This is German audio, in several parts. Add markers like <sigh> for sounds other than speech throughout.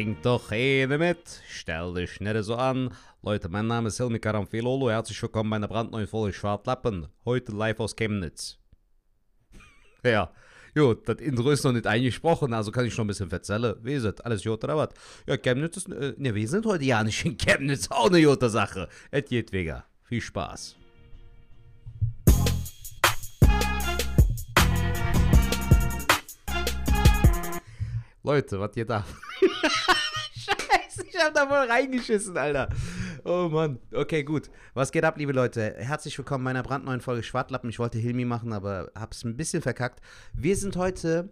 trink doch eine mit. Stell dich nicht so an. Leute, mein Name ist Hilmi Karamfilolo. Herzlich willkommen bei einer brandneuen Folge Schwartlappen. Heute live aus Chemnitz. <laughs> ja, gut, das Intro ist noch nicht eingesprochen, also kann ich noch ein bisschen erzählen. Wie ist das? Alles gut oder was? Ja, Chemnitz ist, äh, ne, wir sind heute ja nicht in Chemnitz. Auch eine gute Sache. Geht wegen. Viel Spaß. Leute, was ihr da? <laughs> Ich hab da voll reingeschissen, Alter. Oh Mann. Okay, gut. Was geht ab, liebe Leute? Herzlich willkommen bei einer brandneuen Folge Schwartlappen. Ich wollte Hilmi machen, aber hab's ein bisschen verkackt. Wir sind heute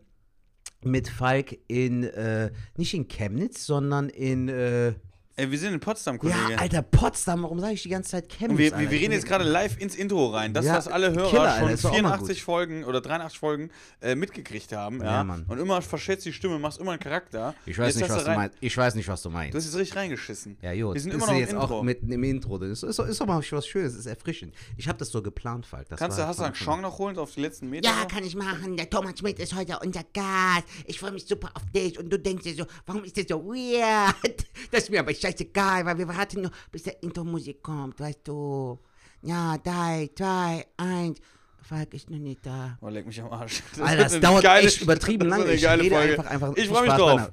mit Falk in, äh, nicht in Chemnitz, sondern in, äh, Ey, wir sind in Potsdam, Kollege. ja, Alter, Potsdam. Warum sage ich die ganze Zeit Chemnitz? Und wir, Alter? wir reden jetzt gerade live ins Intro rein. Das, Ja, was alle Hörer Killer, Alter, schon ist doch auch mal 84 Folgen oder 83 Folgen äh, mitgekriegt haben. Ja, Ja, Mann. Und immer verschätzt die Stimme, machst immer einen Charakter. Ich weiß, Jetzt nicht, was du meinst. ich weiß nicht, was du Du meinst. hast jetzt richtig reingeschissen. Ja, gut. Wir sind immer noch ist im jetzt Intro. auch mitten im Intro. Das ist, ist, mal was Schönes, ist erfrischend. Ich habe das so geplant, Falk. Das Kannst du, hast du einen Chong noch holen auf die letzten Meter? Ja, noch? kann ich machen. Der Thomas Schmidt ist heute unser Gast. Ich freue mich super auf dich. Und du denkst dir so, warum ist das so weird? <laughs> Das ist mir aber scheißegal, weil wir warten nur, bis der Intro-Musik kommt, weißt du. Ja, drei, zwei, eins. Falk ist noch nicht da. Oh, leck mich am Arsch. Alter, wird das dauert geile- echt übertrieben <laughs> das lange. Ich rede Folge. einfach, einfach Ich freue mich drauf.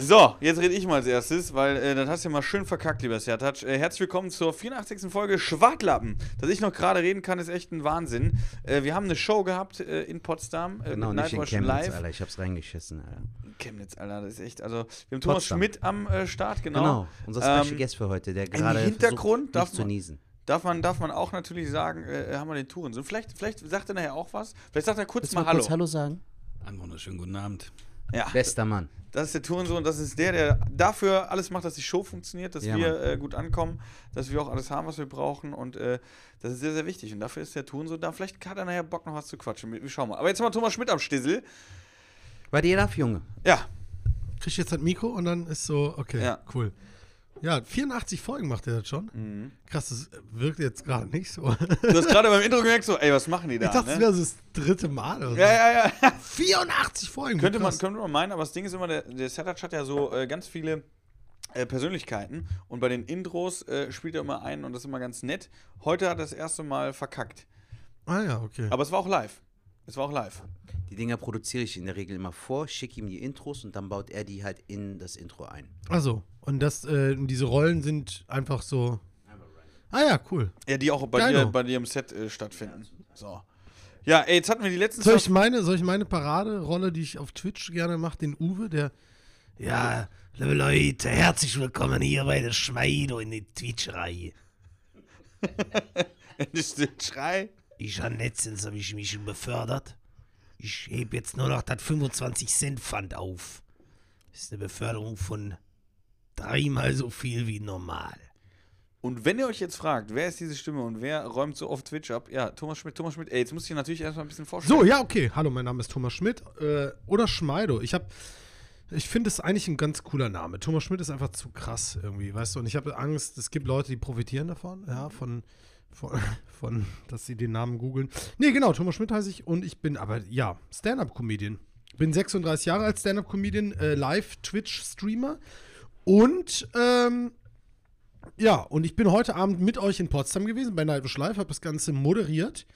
So, jetzt rede ich mal als erstes, weil äh, das hast du ja mal schön verkackt, lieber Sertac. Äh, herzlich willkommen zur 84. Folge Schwartlappen. Dass ich noch gerade reden kann, ist echt ein Wahnsinn. Äh, wir haben eine Show gehabt äh, in Potsdam äh, Genau, nicht in Chemnitz, Live. Alter. Ich hab's reingeschissen, Alter. Chemnitz, Alter, das ist echt, also wir haben Thomas Potsdam. Schmidt am äh, Start, genau. Genau, unser Special Ähm, Guest für heute, der gerade Hintergrund versucht, darf zu man- niesen. Darf man, darf man auch natürlich sagen, äh, haben wir den Touren so. Vielleicht, vielleicht sagt er nachher auch was. Vielleicht sagt er kurz Willst mal Hallo. kurz Hallo sagen? Einen wunderschönen guten Abend. Ja, Bester Mann. das ist der Tourensohn, das ist der, der dafür alles macht, dass die Show funktioniert, dass Ja, wir äh, gut ankommen, dass wir auch alles haben, was wir brauchen und äh, das ist sehr, sehr wichtig und dafür ist der Tourensohn da. Vielleicht hat er nachher Bock noch was zu quatschen. Wir wir schauen mal. Aber jetzt haben wir Thomas Schmidt am Stissel. Bei dir darf, Junge. Ja, Krieg ich jetzt das Mikro und dann ist so, okay, Ja. cool. Ja, 84 Folgen macht er das schon. Mhm. Krass, das wirkt jetzt gerade nicht so. du hast gerade beim Intro gemerkt, so, ey, was machen die da? ich dachte, ne? wäre so das dritte Mal oder so. ja, ja, ja. 84 Folgen. Könnte man, könnte man meinen, aber das Ding ist immer, der, der Setac hat ja so äh, ganz viele äh, Persönlichkeiten und bei den Intros äh, spielt er immer ein und das ist immer ganz nett. Heute hat er das erste Mal verkackt. Ah ja, okay. Aber es war auch live. Es war auch live. Die Dinger produziere ich in der Regel immer vor, schicke ihm die Intros und dann baut er die halt in das Intro ein. Also, und das, äh, diese Rollen sind einfach so. Ah ja, cool. Ja, die auch bei, dir, bei dir im Set äh, stattfinden. So. Ja, ey, jetzt hatten wir die letzten Soll zwei- ich meine, soll ich meine Paraderolle, die ich auf Twitch gerne mache, den Uwe, der. Ja, liebe Leute, herzlich willkommen hier bei der Schmeido in der Twitch-Reihe. <laughs> Das ist der Schrei. Ich habe letztens habe ich mich schon befördert. Ich heb jetzt nur noch das 25 Cent Pfand auf. Das ist eine Beförderung von dreimal so viel wie normal. Und wenn ihr euch jetzt fragt, wer ist diese Stimme und wer räumt so oft Twitch ab? Ja, Thomas Schmidt, Thomas Schmidt. Ey, jetzt muss ich natürlich erstmal ein bisschen vorstellen. So, ja, okay. Hallo, mein Name ist Thomas Schmidt. Äh, oder Schmeido. Ich habe. Ich finde es eigentlich ein ganz cooler Name. Thomas Schmidt ist einfach zu krass irgendwie, weißt du? Und ich habe Angst, es gibt Leute, die profitieren davon, ja, von, von, <laughs> von, dass sie den Namen googeln. Nee, genau, Thomas Schmidt heiße ich und ich bin aber, ja, Stand-Up-Comedian. Bin 36 Jahre alt, Stand-Up-Comedian, äh, Live-Twitch-Streamer und, ähm, ja, und ich bin heute Abend mit euch in Potsdam gewesen, bei Nightwish Live, habe das Ganze moderiert.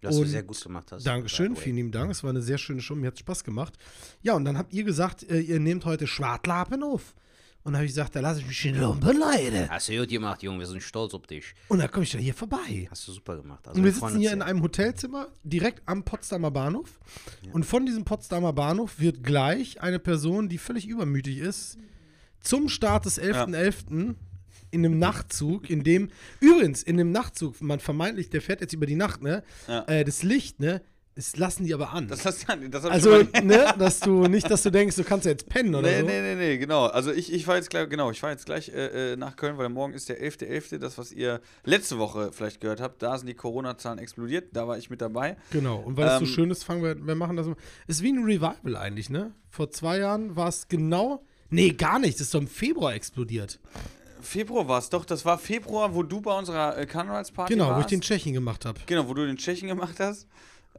Was du Und sehr gut gemacht hast. Dankeschön, vielen lieben Dank. Es war eine sehr schöne Show, mir hat Spaß gemacht. Ja, und dann habt ihr gesagt, äh, ihr nehmt heute Schwartlapen auf. Und dann habe ich gesagt, da lasse ich mich in Lumpen, Leute. Hast du gut gemacht, Junge. Wir sind stolz auf dich. Und dann komme ich dann hier vorbei. Hast du super gemacht. Also Und wir sitzen hier in einem Hotelzimmer direkt am Potsdamer Bahnhof. Und von diesem Potsdamer Bahnhof wird gleich eine Person, die völlig übermütig ist, zum Start des 11.11. in einem Nachtzug, in dem, übrigens, in dem Nachtzug, man vermeintlich, der fährt jetzt über die Nacht, ne? Ja. Äh, das Licht, ne? Das lassen die aber an. Das, das, das hab ich also, ne, dass du nicht, dass du denkst, du kannst ja jetzt pennen oder Nee, so. nee, nee, nee, genau. Also ich, ich fahre jetzt gleich, genau, ich fahre jetzt gleich äh, äh, nach Köln, weil morgen ist der 11.11., das, was ihr letzte Woche vielleicht gehört habt, da sind die Corona-Zahlen explodiert, da war ich mit dabei. Genau. Und weil es so Ähm, schön ist, fangen wir, wir machen das. Ist wie ein Revival eigentlich, ne? Vor zwei Jahren war es genau. Nee, gar nicht. Das ist doch im Februar explodiert. Februar war es doch, das war Februar, wo du bei unserer äh, Karnevalsparty Genau, warst. wo ich den Tschechien gemacht habe. Genau, wo du den Tschechen gemacht hast.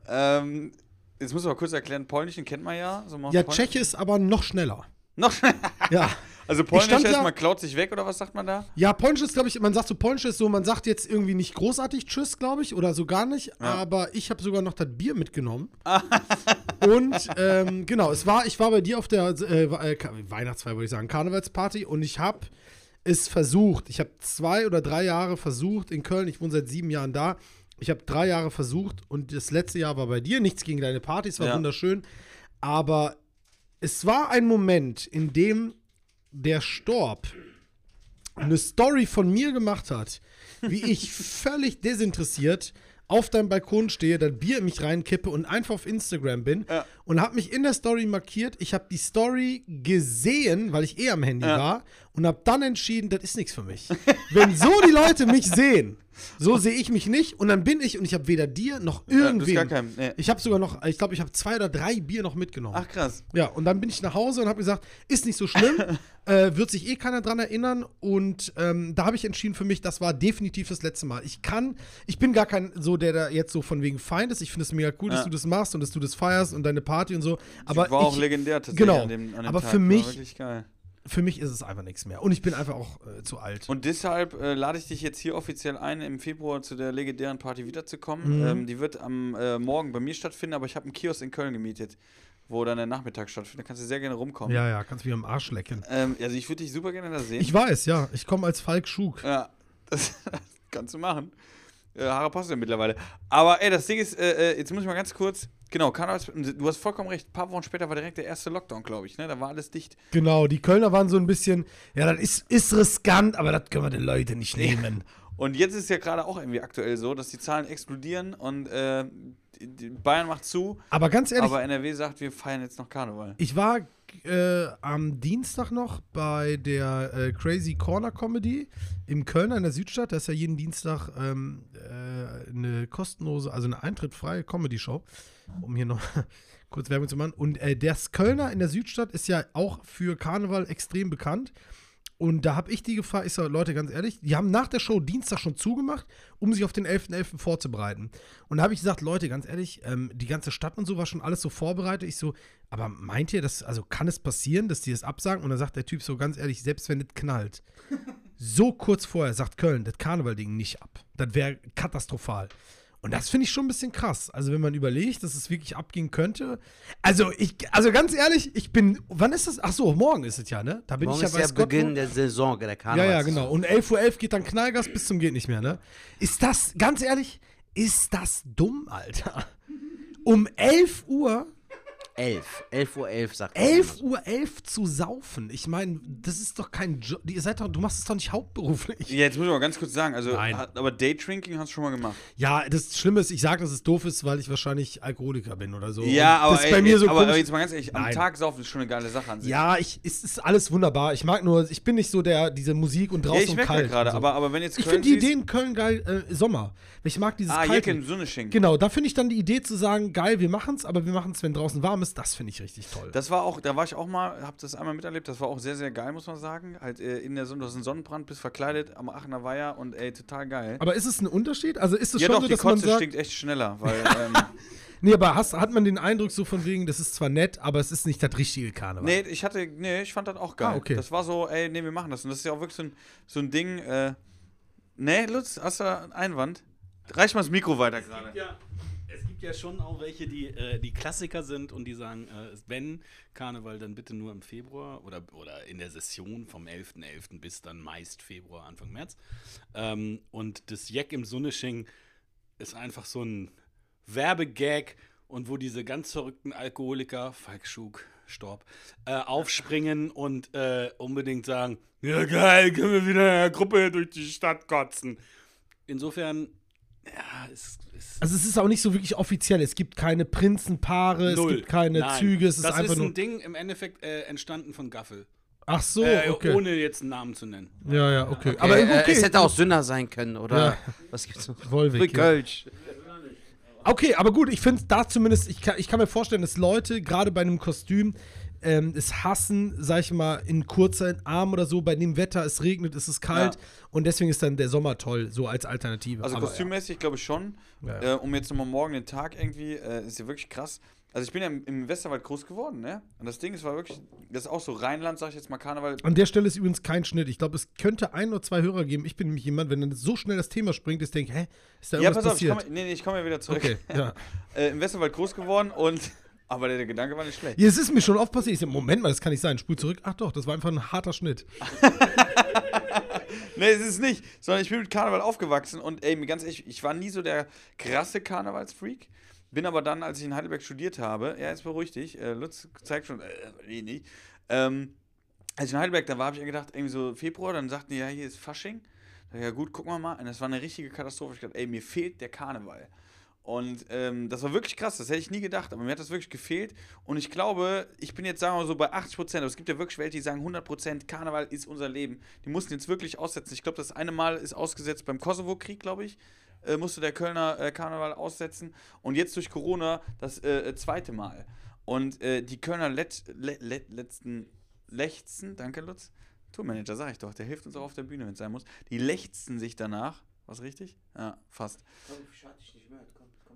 Ähm, jetzt muss ich mal kurz erklären, Polnischen kennt man ja. So Ja, Tscheche ist aber noch schneller. Noch <laughs> Ja. Also Polnisch heißt, ja- man klaut sich weg oder was sagt man da? Ja, Polnisch ist, glaube ich, man sagt so, Polnisch ist so, man sagt jetzt irgendwie nicht großartig Tschüss, glaube ich, oder so gar nicht, aber ich habe sogar noch das Bier mitgenommen. <laughs> und ähm, genau, es war, ich war bei dir auf der äh, äh, Weihnachtsfeier, würde ich sagen, Karnevalsparty und ich habe es versucht. Ich habe zwei oder drei Jahre versucht in Köln, ich wohne seit sieben Jahren da. Ich habe drei Jahre versucht und das letzte Jahr war bei dir. Nichts gegen deine Party, es war Ja. wunderschön. Aber es war ein Moment, in dem der Storb eine Story von mir gemacht hat, wie ich <laughs> völlig desinteressiert auf deinem Balkon stehe, das Bier in mich reinkippe und einfach auf Instagram bin Ja. und habe mich in der Story markiert. Ich habe die Story gesehen, weil ich eh am Handy Ja. war und habe dann entschieden, das ist nichts für mich. Wenn so die Leute mich sehen, so sehe ich mich nicht und dann bin ich und ich habe weder dir noch Ja, irgendwen. gar keinen. Nee. ich habe sogar noch, ich glaube, ich habe zwei oder drei Bier noch mitgenommen. Ach krass. Ja, und dann bin ich nach Hause und habe gesagt, ist nicht so schlimm, <laughs> äh, wird sich eh keiner dran erinnern. Und ähm, da habe ich entschieden für mich, das war definitiv das letzte Mal. Ich kann, ich bin gar kein so, der da jetzt so von wegen Feind ist. Ich finde es mega cool, dass Ja. du das machst und dass du das feierst und deine Party und so. Aber war auch ich, legendär tatsächlich genau. an dem, an dem Aber Tag. für War mich- wirklich geil. Für mich ist es einfach nichts mehr. Und ich bin einfach auch äh, zu alt. Und deshalb äh, lade ich dich jetzt hier offiziell ein, im Februar zu der legendären Party wiederzukommen. Mhm. Ähm, die wird am äh, Morgen bei mir stattfinden, aber ich habe einen Kiosk in Köln gemietet, wo dann der Nachmittag stattfindet. Da kannst du sehr gerne rumkommen. ja, ja, kannst mich am Arsch lecken. Ähm, also ich würde dich super gerne da sehen. Ich weiß, ja. Ich komme als Falk Schug. Ja, <laughs> das, kannst du machen. Äh, Haare passen ja mittlerweile. Aber ey, das Ding ist, äh, äh, jetzt muss ich mal ganz kurz. Genau, Karnevals, du hast vollkommen recht. Ein paar Wochen später war direkt der erste Lockdown, glaube ich. Ne? Da war alles dicht. Genau, die Kölner waren so ein bisschen, ja, das ist, ist riskant, aber das können wir den Leuten nicht nehmen. Und jetzt ist ja gerade auch irgendwie aktuell so, dass die Zahlen explodieren und äh, Bayern macht zu, Aber ganz ehrlich, aber NRW sagt, wir feiern jetzt noch Karneval. Ich war äh, am Dienstag noch bei der äh, Crazy Corner Comedy im Köln in der Südstadt. Das ist ja jeden Dienstag ähm, äh, eine kostenlose, also eine eintrittfreie Comedy-Show, um hier noch <laughs> kurz Werbung zu machen. Und äh, das Kölner in der Südstadt ist ja auch für Karneval extrem bekannt. Und da habe ich die gefragt, ich sage, Leute, ganz ehrlich, die haben nach der Show Dienstag schon zugemacht, um sich auf den 11.11. vorzubereiten. Und da habe ich gesagt, Leute, ganz ehrlich, ähm, die ganze Stadt und so war schon alles so vorbereitet. Ich so, aber meint ihr, das, also kann es passieren, dass die das absagen? Und dann sagt der Typ so, ganz ehrlich, selbst wenn das knallt, so kurz vorher sagt Köln das Karneval-Ding nicht ab. Das wäre katastrophal. Und das finde ich schon ein bisschen krass. Also, wenn man überlegt, dass es wirklich abgehen könnte. Also, ich, also ganz ehrlich, ich bin. Wann ist das? Ach so, morgen ist es ja, ne? Da bin Morgen ich ja ist bei der Scott. Beginn der Saison, der Ja, Karneval. ja, genau. Und 11.11 Uhr geht dann Knallgas bis zum geht nicht mehr, ne? Ist das, ganz ehrlich, ist das dumm, Alter? Um 11 Uhr 11. 11 Uhr 11, sagt man 11 Uhr 11 zu saufen. Ich meine, das ist doch kein Job. Ihr seid doch, du machst es doch nicht hauptberuflich. Ja, jetzt muss ich mal ganz kurz sagen, also, Nein. hat, aber Daydrinking hast du schon mal gemacht. Ja, das Schlimme ist, ich sage, dass es doof ist, weil ich wahrscheinlich Alkoholiker bin oder so. Ja, aber, das ist ey, bei mir so aber, aber jetzt mal ganz ehrlich, am Nein. Tag saufen ist schon eine geile Sache an sich. Ja, ich, es ist alles wunderbar. Ich mag nur, ich bin nicht so der, diese Musik und Ja, draußen ich und kalt. gerade, und so. aber, aber wenn jetzt ich Köln finde die Idee in Köln geil, äh, Sommer. Ich mag dieses Ah, Kalte. Jacke im Sonneschink. Genau, da finde ich dann die Idee zu sagen, geil, wir machen es, aber wir machen es, wenn draußen warm ist, das finde ich richtig toll. Das war auch, da war ich auch mal, hab das einmal miterlebt, das war auch sehr, sehr geil, muss man sagen. Halt äh, in der Sonne, du hast einen Sonnenbrand, bist verkleidet am Aachener Weiher und ey, total geil. aber ist es ein Unterschied? Also ist es ja schon doch, so, die dass man Kotze sagt, stinkt echt schneller, weil, <laughs> ähm, nee, aber hast, hat man den Eindruck so von wegen, das ist zwar nett, aber es ist nicht das richtige Karneval. nee, ich hatte, nee, ich fand das auch geil. Ah, okay. Das war so, ey, nee, wir machen das. Und das ist ja auch wirklich so ein, so ein Ding, äh, nee, Lutz, hast du einen Einwand? Reich mal das Mikro weiter gerade. Ja, gibt ja schon auch welche, die, äh, die Klassiker sind und die sagen, äh, wenn Karneval, dann bitte nur im Februar oder, oder in der Session vom 11.11. bis dann meist Februar, Anfang März. Ähm, und das Jack im Sonnesching ist einfach so ein Werbegag und wo diese ganz verrückten Alkoholiker, Falk Schug, Storb, äh, aufspringen <laughs> und äh, unbedingt sagen, ja geil, können wir wieder in einer Gruppe durch die Stadt kotzen. Insofern, ja, es ist Also es ist auch nicht so wirklich offiziell. Es gibt keine Prinzenpaare, Null. es gibt keine Nein. Züge, es ist das einfach ist ein nur. Ding im Endeffekt äh, entstanden von Gaffel. Ach so, äh, okay. Ohne jetzt einen Namen zu nennen. ja, ja, okay. Aber Aber äh, okay. es hätte auch Sünder sein können, oder? Ja. Was gibt's noch? Wolwig. Kölsch. Okay, aber gut, ich finde da zumindest, ich kann, ich kann mir vorstellen, dass Leute, gerade bei einem Kostüm, ähm, es hassen, sag ich mal, in kurzen Arm oder so, bei dem Wetter, es regnet, es ist kalt Ja. und deswegen ist dann der Sommer toll, so als Alternative. Also Aber, kostümmäßig glaube ich schon. Ja, ja. Äh, um jetzt nochmal morgen den Tag irgendwie, äh, ist ja wirklich krass. Also ich bin ja im, im Westerwald groß geworden, ne? Und das Ding ist war wirklich, das ist auch so Rheinland, sag ich jetzt mal Karneval. An der Stelle ist übrigens kein Schnitt. Ich glaube, es könnte ein oder zwei Hörer geben. Ich bin nämlich jemand, wenn dann so schnell das Thema springt, ich denke, hä, ist da Ja, irgendwas pass auf, ich passiert? komme nee, nee, ich komm ja wieder zurück. okay, ja. <laughs> Äh, Im Westerwald groß geworden und. Aber der, der Gedanke war nicht schlecht. ja. Es ist mir schon oft passiert. Ich so, Moment mal, das kann nicht sein. Spul zurück. Ach doch, das war einfach ein harter Schnitt. <laughs> Nee, es ist nicht. Sondern ich bin mit Karneval aufgewachsen und ey, mir ganz ehrlich, ich war nie so der krasse Karnevalsfreak. Bin aber dann, als ich in Heidelberg studiert habe, ja, jetzt beruhig dich, äh, Lutz zeigt schon, äh, nee, nicht. Ähm, als ich in Heidelberg da war, habe ich gedacht, irgendwie so Februar, dann sagten die, ja, hier ist Fasching. Da, ja, gut, gucken wir mal. Und das war eine richtige Katastrophe. Ich dachte, ey, mir fehlt der Karneval. Und ähm, das war wirklich krass, das hätte ich nie gedacht, aber mir hat das wirklich gefehlt. Und ich glaube, ich bin jetzt, sagen wir mal so, bei 80 Prozent, aber es gibt ja wirklich welche, die sagen, 100 Prozent Karneval ist unser Leben. Die mussten jetzt wirklich aussetzen. Ich glaube, das eine Mal ist ausgesetzt beim Kosovo-Krieg, glaube ich, äh, musste der Kölner äh, Karneval aussetzen. Und jetzt durch Corona das äh, äh, zweite Mal. Und äh, die Kölner Let, Let, Let, letzten Lechzen, danke Lutz, Tourmanager, sag ich doch, der hilft uns auch auf der Bühne, wenn es sein muss. Die lechzen sich danach. Was richtig? Ja, fast.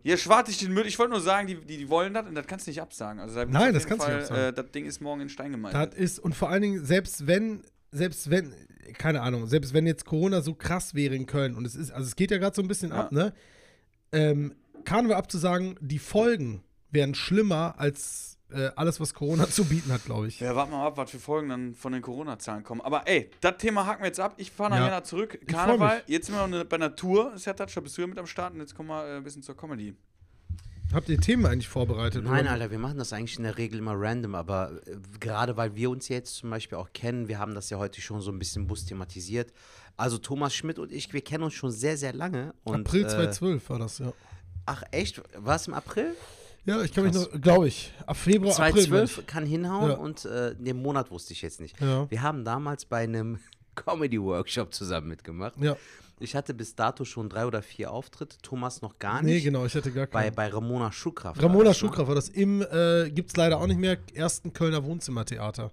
Ja, schwarte ich den Müll. Ich wollte nur sagen, die, die, die wollen das und das kannst du nicht absagen. Also, da Nein, das kannst du nicht absagen. Äh, das Ding ist morgen in Stein Das gemeißelt. ist, und vor allen Dingen, selbst wenn, selbst wenn, keine Ahnung, selbst wenn jetzt Corona so krass wäre in Köln und es ist, also es geht ja gerade so ein bisschen Ja. ab, ne? Ähm, Karneval abzusagen, die Folgen wären schlimmer als äh, alles, was Corona <laughs> zu bieten hat, glaube ich. Ja, warten wir mal ab, was für Folgen dann von den Corona-Zahlen kommen. Aber ey, das Thema haken wir jetzt ab. Ich fahre nachher Ja. nach zurück. Karneval, jetzt sind wir noch bei Natur. Sertac, da bist du ja mit am Start und jetzt kommen wir äh, ein bisschen zur Comedy. Habt ihr Themen eigentlich vorbereitet? Nein, oder? Alter, wir machen das eigentlich in der Regel immer random, aber äh, gerade weil wir uns jetzt zum Beispiel auch kennen, wir haben das ja heute schon so ein bisschen Bus thematisiert. Also Thomas Schmidt und ich, wir kennen uns schon sehr, sehr lange. Und, April äh, 2012 war das, ja. Ach echt? War es im April? Ja, ich kann mich noch, glaube ich, ab Februar, April. meine 2012 ich. kann hinhauen Ja. und äh, den Monat wusste ich jetzt nicht. Ja. Wir haben damals bei einem <laughs> Comedy-Workshop zusammen mitgemacht. Ja, Ich hatte bis dato schon drei oder vier Auftritte, Thomas noch gar nee, nicht. genau, ich hatte gar Bei, keinen. bei Ramona Schuhkraft. war Ramona das, ne? Schuhkraft war das im, äh, gibt es leider auch nicht mehr, ersten Kölner Wohnzimmertheater.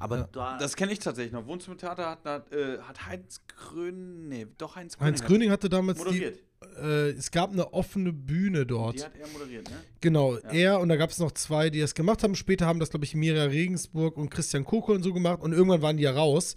Aber da, Das kenne ich tatsächlich noch. Wohnzimmertheater hat, hat, äh, hat Heinz Grün. Nee, doch Heinz Gröning. Heinz Gröning hatte damals die, moderiert. Äh, es gab eine offene Bühne dort. Die hat er moderiert, ne? Genau, er und da gab es noch zwei, die das gemacht haben. Später haben das, glaube ich, Mira Regensburg und Christian Koko und so gemacht und irgendwann waren die ja raus.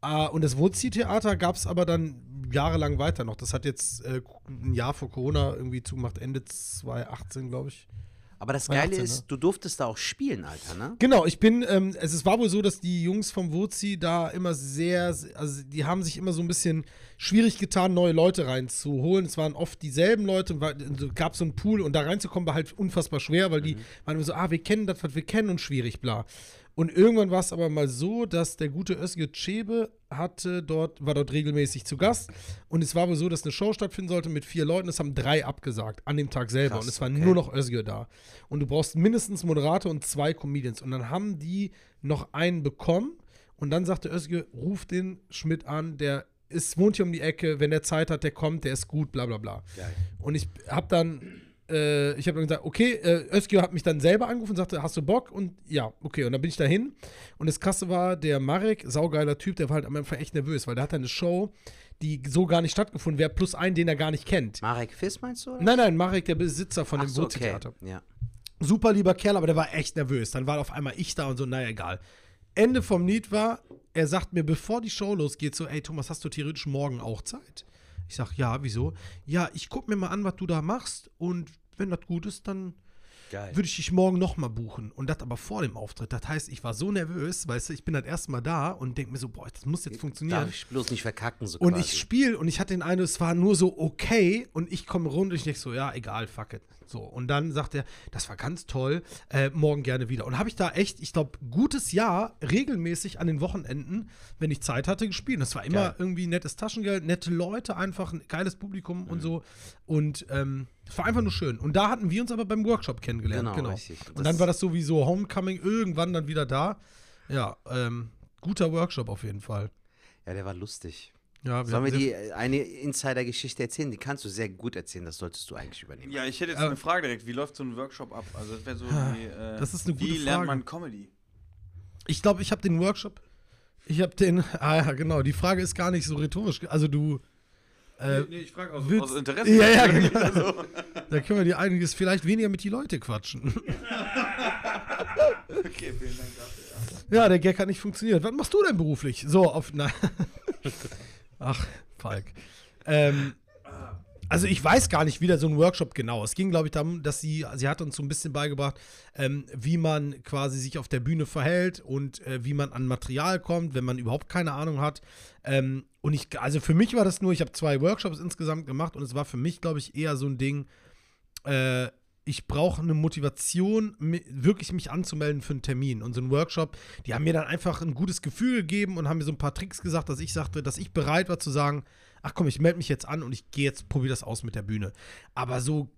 Ah, und das Wurzi-Theater gab es aber dann jahrelang weiter noch. Das hat jetzt äh, ein Jahr vor Corona irgendwie zugemacht, Ende 2018, glaube ich. Aber das 2018, Geile ist, ne? du durftest da auch spielen, Alter, ne? Genau, ich bin, ähm, es ist, war wohl so, dass die Jungs vom Wurzi da immer sehr, also die haben sich immer so ein bisschen schwierig getan, neue Leute reinzuholen. Es waren oft dieselben Leute, war, so, gab so einen Pool und da reinzukommen war halt unfassbar schwer, weil die waren immer so, ah, wir kennen das, was wir kennen und schwierig, bla. Und irgendwann war es aber mal so, dass der gute Özgür Çebe hatte dort, war dort regelmäßig zu Gast. Und es war wohl so, dass eine Show stattfinden sollte mit vier Leuten. Es haben drei abgesagt an dem Tag selber. Krass, und es war okay. nur noch Özgür da. Und du brauchst mindestens Moderator und zwei Comedians. Und dann haben die noch einen bekommen. Und dann sagte Özgür, ruf den Schmidt an, der ist, wohnt hier um die Ecke, wenn der Zeit hat, der kommt, der ist gut, bla bla bla. Und ich habe dann, äh, ich habe dann gesagt, okay, äh, Özgür hat mich dann selber angerufen und sagte, hast du Bock? Und ja, okay. Und dann bin ich dahin. Und das Krasse war, der Marek, saugeiler Typ, der war halt am Anfang echt nervös, weil der hatte eine Show, die so gar nicht stattgefunden wäre, plus einen, den er gar nicht kennt. Marek Fiss meinst du? Oder? Nein, nein, Marek, der Besitzer von Ach dem so, okay. Ja. Super lieber Kerl, aber der war echt nervös. Dann war auf einmal ich da und so, naja, egal. Ende vom Lied war, er sagt mir, bevor die Show losgeht, so, ey Thomas, hast du theoretisch morgen auch Zeit? Ich sag, ja, wieso? Ja, ich guck mir mal an, was du da machst und wenn das gut ist, dann Geil. würde ich dich morgen nochmal buchen. Und das aber vor dem Auftritt. Das heißt, ich war so nervös, weißt du, ich bin das erste Mal da und denke mir so, boah, das muss jetzt funktionieren. Darf ich bloß nicht verkacken, so Und quasi. ich spiele und ich hatte den Eindruck, es war nur so okay und ich komme rund und ich denke so, ja, egal, fuck it. So, und dann sagt er, das war ganz toll, äh, morgen gerne wieder. Und habe ich da echt, ich glaube, gutes Jahr regelmäßig an den Wochenenden, wenn ich Zeit hatte, gespielt. Das war immer Geil. irgendwie nettes Taschengeld, nette Leute, einfach ein geiles Publikum Mhm. und so. Und ähm, es war einfach nur schön. Und da hatten wir uns aber beim Workshop kennengelernt. Genau, richtig. Und dann war das sowieso Homecoming, irgendwann dann wieder da. Ja, ähm, guter Workshop auf jeden Fall. ja, der war lustig. Ja, Sollen wir die äh, eine Insider-Geschichte erzählen? Die kannst du sehr gut erzählen, das solltest du eigentlich übernehmen. Ja, ich hätte jetzt Aber- eine Frage direkt. Wie läuft so ein Workshop ab? Also, das wäre so wie. Äh, das ist eine Wie gute lernt Frage. man Comedy? Ich glaube, ich habe den Workshop. Ich habe den. <laughs> Ah ja, genau. Die Frage ist gar nicht so rhetorisch. Also du. Äh, Nee, ich frage aus, willst- aus Interesse. Ja, ja, genau. <laughs> Da können wir dir einiges vielleicht weniger mit die Leute quatschen. <laughs> Okay, vielen Dank dafür. Ja, der Gag hat nicht funktioniert. Was machst du denn beruflich? So, auf. Nein. Ach, Falk. Ähm, also ich weiß gar nicht, wie da so ein Workshop genau. Es ging, glaube ich, darum, dass sie, sie hat uns so ein bisschen beigebracht, ähm, wie man quasi sich auf der Bühne verhält und äh, wie man an Material kommt, wenn man überhaupt keine Ahnung hat. Ähm, und ich, also für mich war das nur, ich habe zwei Workshops insgesamt gemacht und es war für mich, glaube ich, eher so ein Ding, äh, ich brauche eine Motivation, wirklich mich anzumelden für einen Termin. Und so ein Workshop, die haben mir dann einfach ein gutes Gefühl gegeben und haben mir so ein paar Tricks gesagt, dass ich sagte, dass ich bereit war zu sagen, ach komm, ich melde mich jetzt an und ich gehe jetzt, probiere das aus mit der Bühne. Aber so,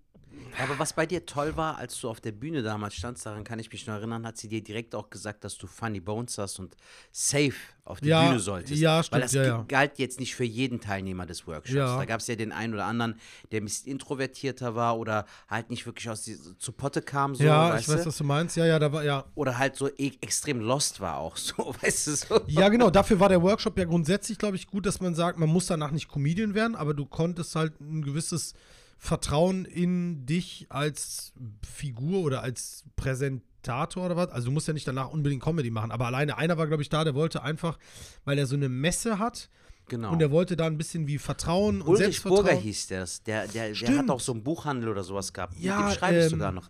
Ja, aber was bei dir toll war, als du auf der Bühne damals standst, daran kann ich mich noch erinnern, hat sie dir direkt auch gesagt, dass du Funny Bones hast und safe auf die Ja, Bühne solltest. ja, stimmt, Weil das ja, ja. galt jetzt nicht für jeden Teilnehmer des Workshops. Da gab es ja den einen oder anderen, der ein bisschen introvertierter war oder halt nicht wirklich aus die, zu Potte kam, so, ja, weißt ich weiß, du? was du meinst. Ja, ja, da war, ja. Oder halt so e extrem lost war auch <laughs> so, weißt du so. Ja, genau, dafür war der Workshop ja grundsätzlich, glaube ich, gut, dass man sagt, man muss danach nicht Comedian werden, aber du konntest halt ein gewisses Vertrauen in dich als Figur oder als Präsentator oder was. Also du musst ja nicht danach unbedingt Comedy machen, aber alleine einer war, glaube ich, da, der wollte einfach, weil er so eine Messe hat Genau. und der wollte da ein bisschen wie Vertrauen und Ulrich Selbstvertrauen. Burger hieß der. Der, der, der hat auch so einen Buchhandel oder sowas gehabt. Ja, Mit dem schreibe ich ähm, sogar noch.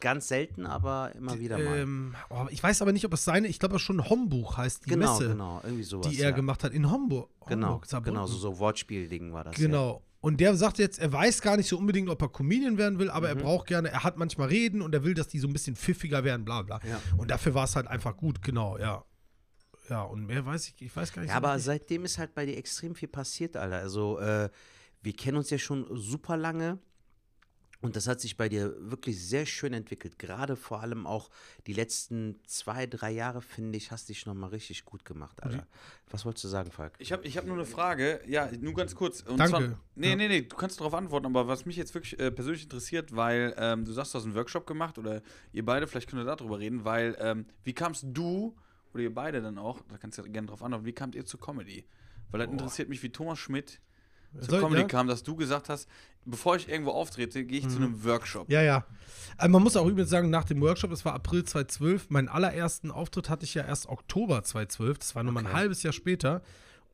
Ganz selten, aber immer wieder mal. Ähm, oh, ich weiß aber nicht, ob es seine, ich glaube, es schon Hombuch heißt die genau, Messe, genau. Irgendwie sowas. die er ja. gemacht hat in Homburg. Genau, Homburg, genau, so, so Wortspielding war das. Genau. Und der sagt jetzt, er weiß gar nicht so unbedingt, ob er Comedian werden will, aber Mhm. er braucht gerne, er hat manchmal Reden und er will, dass die so ein bisschen pfiffiger werden, bla bla. Ja. Und dafür war es halt einfach gut, genau, ja. Ja, und mehr weiß ich, ich weiß gar nicht ja so aber richtig. seitdem ist halt bei dir extrem viel passiert, Alter. Also, äh, wir kennen uns ja schon super lange. Und das hat sich bei dir wirklich sehr schön entwickelt. Gerade vor allem auch die letzten zwei, drei Jahre, finde ich, hast dich nochmal richtig gut gemacht, Alter. Was wolltest du sagen, Falk? Ich habe ich hab nur eine Frage, ja, nur ganz kurz. Und Danke. Zwar, nee, nee, nee, du kannst darauf antworten, aber was mich jetzt wirklich äh, persönlich interessiert, weil ähm, du sagst, du hast einen Workshop gemacht oder ihr beide, vielleicht könnt ihr darüber reden, weil ähm, wie kamst du oder ihr beide dann auch, da kannst du ja gerne drauf antworten, wie kamt ihr zur Comedy? Weil das interessiert mich, wie Thomas Schmidt zur Comedy ja? kam, dass du gesagt hast, bevor ich irgendwo auftrete, gehe ich zu einem Workshop. Ja, ja. Also man muss auch übrigens sagen, nach dem Workshop, das war April 2012, meinen allerersten Auftritt hatte ich ja erst Oktober 2012, das war nur mal ein Okay. halbes Jahr später.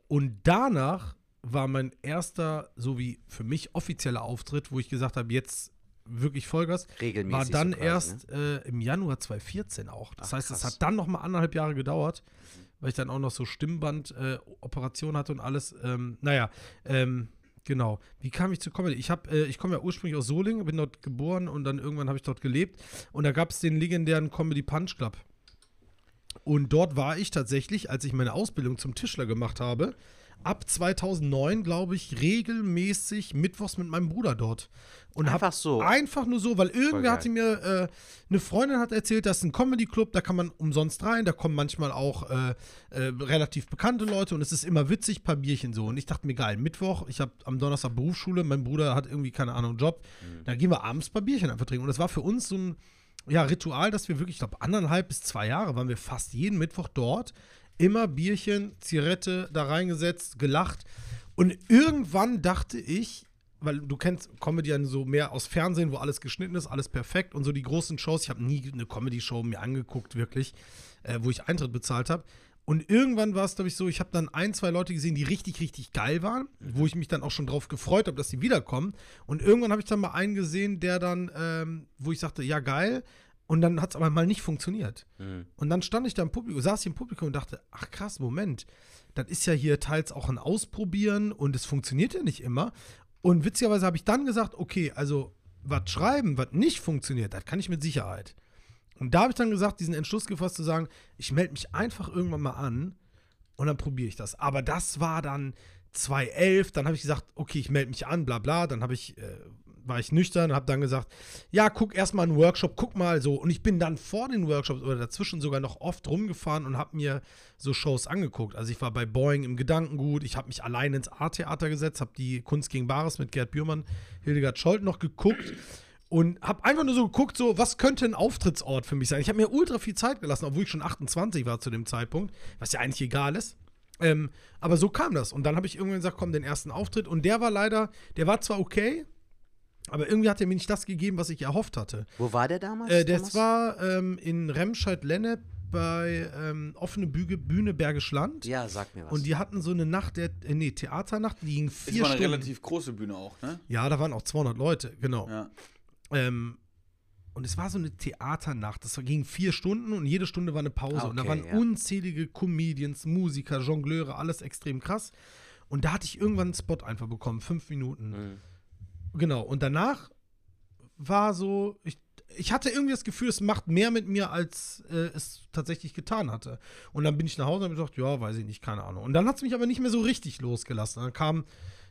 Und danach war mein erster, so wie für mich offizieller Auftritt, wo ich gesagt habe, jetzt wirklich Vollgas, Regelmäßig. war dann so quasi, erst Ne? äh, im Januar 2014 auch. Das Ach, heißt, es hat dann noch mal anderthalb Jahre gedauert, weil ich dann auch noch so Stimmband-Operation hatte und alles. Ähm, naja, ähm, genau. Wie kam ich zu Comedy? Ich, äh, ich komme ja ursprünglich aus Solingen, bin dort geboren und dann irgendwann habe ich dort gelebt. Und da gab es den legendären Comedy Punch Club. Und dort war ich tatsächlich, als ich meine Ausbildung zum Tischler gemacht habe, ab 2009, glaube ich, regelmäßig mittwochs mit meinem Bruder dort. Und Einfach so. Einfach nur so, weil irgendwer hatte mir, äh, eine Freundin hat erzählt, das ist ein Comedy-Club, da kann man umsonst rein, da kommen manchmal auch äh, äh, relativ bekannte Leute und es ist immer witzig, paar Bierchen so. Und ich dachte mir, geil, Mittwoch, ich habe am Donnerstag Berufsschule, mein Bruder hat irgendwie, keine Ahnung, Job, Mhm. da gehen wir abends paar Bierchen einfach trinken. Und das war für uns so ein ja, Ritual, dass wir wirklich, ich glaube, anderthalb bis zwei Jahre waren wir fast jeden Mittwoch dort. Immer Bierchen, Zigarette da reingesetzt, gelacht. Und irgendwann dachte ich, weil du kennst Comedy ja so mehr aus Fernsehen, wo alles geschnitten ist, alles perfekt und so die großen Shows. Ich habe nie eine Comedy-Show mir angeguckt, wirklich, äh, wo ich Eintritt bezahlt habe. Und irgendwann war es, glaube ich, so, ich habe dann ein, zwei Leute gesehen, die richtig, richtig geil waren, wo ich mich dann auch schon drauf gefreut habe, dass sie wiederkommen. Und irgendwann habe ich dann mal einen gesehen, der dann, ähm, wo ich sagte, ja, geil. Und dann hat es aber mal nicht funktioniert. Mhm. Und dann stand ich da im Publikum, saß ich im Publikum und dachte, ach krass, Moment, das ist ja hier teils auch ein Ausprobieren und es funktioniert ja nicht immer. Und witzigerweise habe ich dann gesagt, okay, also was schreiben, was nicht funktioniert, das kann ich mit Sicherheit. Und da habe ich dann gesagt, diesen Entschluss gefasst zu sagen, ich melde mich einfach irgendwann mal an und dann probiere ich das. Aber das war dann 2011, dann habe ich gesagt, okay, ich melde mich an, bla bla, dann habe ich, äh, war ich nüchtern, habe dann gesagt, ja, guck erstmal einen Workshop, guck mal so. Und ich bin dann vor den Workshops oder dazwischen sogar noch oft rumgefahren und habe mir so Shows angeguckt. Also ich war bei Boeing im Gedankengut, ich habe mich allein ins A-Theater gesetzt, habe die Kunst gegen Bares mit Gerd Bührmann, Hildegard Scholt noch geguckt. Und habe einfach nur so geguckt, so, was könnte ein Auftrittsort für mich sein? Ich habe mir ultra viel Zeit gelassen, obwohl ich schon 28 war zu dem Zeitpunkt, was ja eigentlich egal ist. Ähm, aber so kam das. Und dann habe ich irgendwann gesagt, komm, den ersten Auftritt. Und der war leider, der war zwar okay, aber irgendwie hat er mir nicht das gegeben, was ich erhofft hatte. Wo war der damals? Äh, das Thomas? war ähm, in Remscheid-Lennep bei ähm, offene Bühne, Bühne Bergisch Land. Ja, sag mir was. Und die hatten so eine Nacht, der, äh, nee, Theaternacht, die ging Ist vier mal eine Stunden. relativ große Bühne auch, ne? ja, da waren auch 200 Leute, genau. Ja. Ähm, und es war so eine Theaternacht. Das ging vier Stunden und jede Stunde war eine Pause. Ah, und da okay, waren ja. unzählige Comedians, Musiker, Jongleure, alles extrem krass. Und da hatte ich irgendwann einen Spot einfach bekommen, fünf Minuten. Mhm. Genau. Und danach war so, ich, ich hatte irgendwie das Gefühl, es macht mehr mit mir, als äh, es tatsächlich getan hatte. Und dann bin ich nach Hause und habe gedacht, ja, weiß ich nicht, keine Ahnung. Und dann hat es mich aber nicht mehr so richtig losgelassen. Dann kam,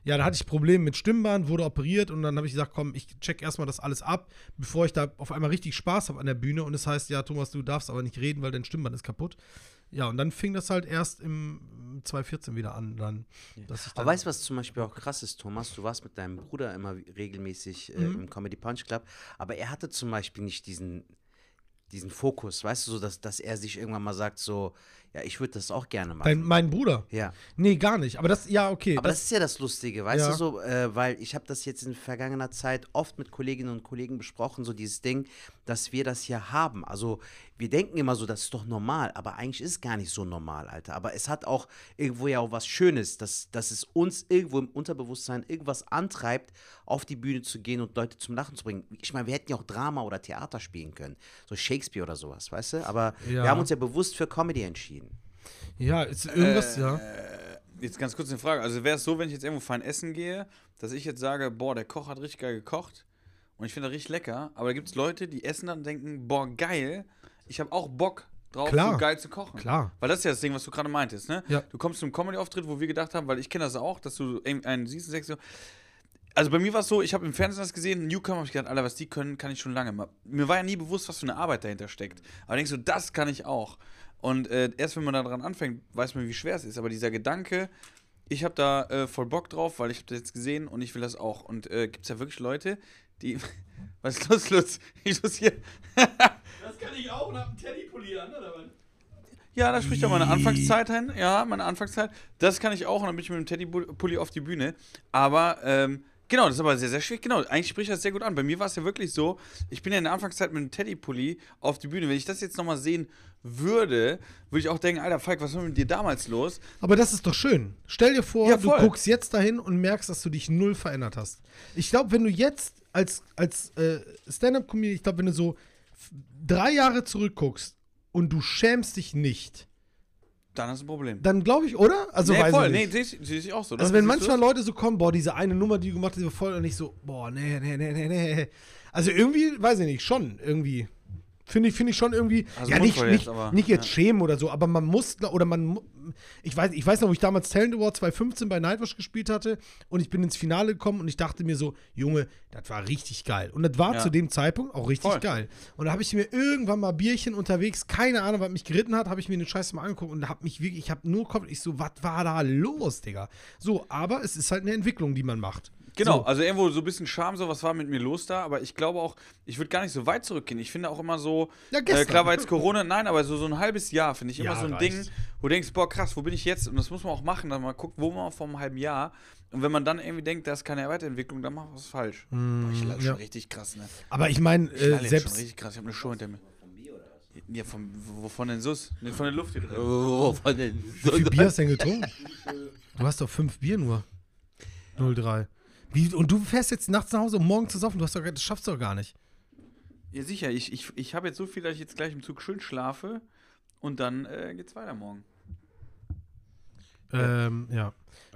ja, da hatte ich Probleme mit Stimmband, wurde operiert und dann habe ich gesagt, komm, ich check erstmal das alles ab, bevor ich da auf einmal richtig Spaß habe an der Bühne. Und es heißt, ja, Thomas, du darfst aber nicht reden, weil dein Stimmband ist kaputt. Ja, und dann fing das halt erst im 2014 wieder an, dann, ich dann Aber weißt du, was zum Beispiel auch krass ist, Thomas? Du warst mit deinem Bruder immer regelmäßig äh, Mhm. im Comedy Punch Club, aber er hatte zum Beispiel nicht diesen, diesen Fokus, weißt du, so, dass, dass er sich irgendwann mal sagt, so, ja, ich würde das auch gerne machen. Dein, mein Bruder? ja. Nee, gar nicht. Aber das, ja, okay. Aber das, ist ja das Lustige, weißt Ja. du so, äh, weil ich habe das jetzt in vergangener Zeit oft mit Kolleginnen und Kollegen besprochen, so dieses Ding, dass wir das hier haben. Also wir denken immer so, das ist doch normal, aber eigentlich ist es gar nicht so normal, Alter. Aber es hat auch irgendwo ja auch was Schönes, dass, dass es uns irgendwo im Unterbewusstsein irgendwas antreibt, auf die Bühne zu gehen und Leute zum Lachen zu bringen. Ich meine, wir hätten ja auch Drama oder Theater spielen können, so Shakespeare oder sowas, weißt du? Aber Ja. wir haben uns ja bewusst für Comedy entschieden. Ja, ist irgendwas, Äh, ja. Jetzt ganz kurz eine Frage. Also wäre es so, wenn ich jetzt irgendwo fein essen gehe, dass ich jetzt sage, boah, der Koch hat richtig geil gekocht und ich finde das richtig lecker, aber da gibt es Leute, die essen dann und denken, boah, geil, ich habe auch Bock drauf, Klar. so geil zu kochen. Klar. Weil das ist ja das Ding, was du gerade meintest, ne? Ja. Du kommst zum Comedy-Auftritt, wo wir gedacht haben, weil ich kenne das auch, dass du einen siehst und sagst so, also bei mir war es so, ich habe im Fernsehen das gesehen, Newcomer, habe ich gedacht, Alter, was die können, kann ich schon lange. mal. Mir war ja nie bewusst, was für eine Arbeit dahinter steckt. Aber denkst du, das kann ich auch. Und äh, erst wenn man daran anfängt, weiß man, wie schwer es ist. Aber dieser Gedanke, ich habe da äh, voll Bock drauf, weil ich habe das jetzt gesehen und ich will das auch. Und äh, gibt es ja wirklich Leute, die. <laughs> Was ist los, Lutz? Ich muss hier. <laughs> Das kann ich auch und hab einen Teddypulli an, oder was? Ja, da spricht ja meine Anfangszeit hin. Ja, meine Anfangszeit. Das kann ich auch und dann bin ich mit dem Teddy-Pulli auf die Bühne. Aber, ähm, genau, das ist aber sehr, sehr schwierig. Genau, eigentlich spricht das sehr gut an. Bei mir war es ja wirklich so, ich bin ja in der Anfangszeit mit dem Teddy-Pulli auf die Bühne. Wenn ich das jetzt nochmal sehen würde, würde ich auch denken, Alter, Falk, was war mit dir damals los? Aber das ist doch schön. Stell dir vor, Ja, du guckst jetzt dahin und merkst, dass du dich null verändert hast. Ich glaube, wenn du jetzt als, als äh, Stand-Up-Comedian, ich glaube, wenn du so drei Jahre zurückguckst und du schämst dich nicht, Dann hast du ein Problem. dann glaube ich, oder? Also nee, weiß voll, ich nee, sehe ich, seh ich auch so. also wenn manchmal? Leute so kommen, boah, diese eine Nummer, die du gemacht hast, die war voll und ich so, boah, nee, nee, nee, nee, nee. Also irgendwie, weiß ich nicht, schon irgendwie. Finde ich, finde ich schon irgendwie, Also ja, nicht, nicht, jetzt, aber, nicht jetzt ja. schämen oder so, aber man muss, oder man, ich weiß, ich weiß noch, wo ich damals Talent Award 2015 bei Nightwatch gespielt hatte und ich bin ins Finale gekommen und ich dachte mir so, Junge, das war richtig geil. Und das war Ja. zu dem Zeitpunkt auch richtig Voll. geil. Und da habe ich mir irgendwann mal Bierchen unterwegs, keine Ahnung, was mich geritten hat, habe ich mir den Scheiß mal angeguckt und habe mich wirklich, ich habe nur Kopf, ich so, was war da los, Digga? So, aber es ist halt eine Entwicklung, die man macht. Genau, So. also irgendwo so ein bisschen Scham, so was war mit mir los da, aber ich glaube auch, ich würde gar nicht so weit zurückgehen. Ich finde auch immer so, Ja, äh, klar war jetzt Corona, nein, aber so, so ein halbes Jahr finde ich immer Ja, so ein reicht. Ding, wo du denkst, boah, krass, wo bin ich jetzt? Und das muss man auch machen, dass man guckt, wo man vor einem halben Jahr. Und wenn man dann irgendwie denkt, da ist keine Weiterentwicklung, dann macht man was falsch. boah, ich Mm, ja. schon richtig krass, ne? Aber ich meine, Ich äh, jetzt schon selbst, richtig krass, ich habe eine Show hinter mir. Ja, vom, wovon denn Sus? Nee, von der Luft hier drin. Oh, von den wie viel Bier hast du denn getrunken? Du hast doch fünf Bier nur. 03. Wie, und du fährst jetzt nachts nach Hause, um morgen zu saufen. Du hast doch, das schaffst du doch gar nicht. Ja, sicher, ich, ich, ich habe jetzt so viel, dass ich jetzt gleich im Zug schön schlafe und dann äh, geht's weiter morgen. Ähm, ja.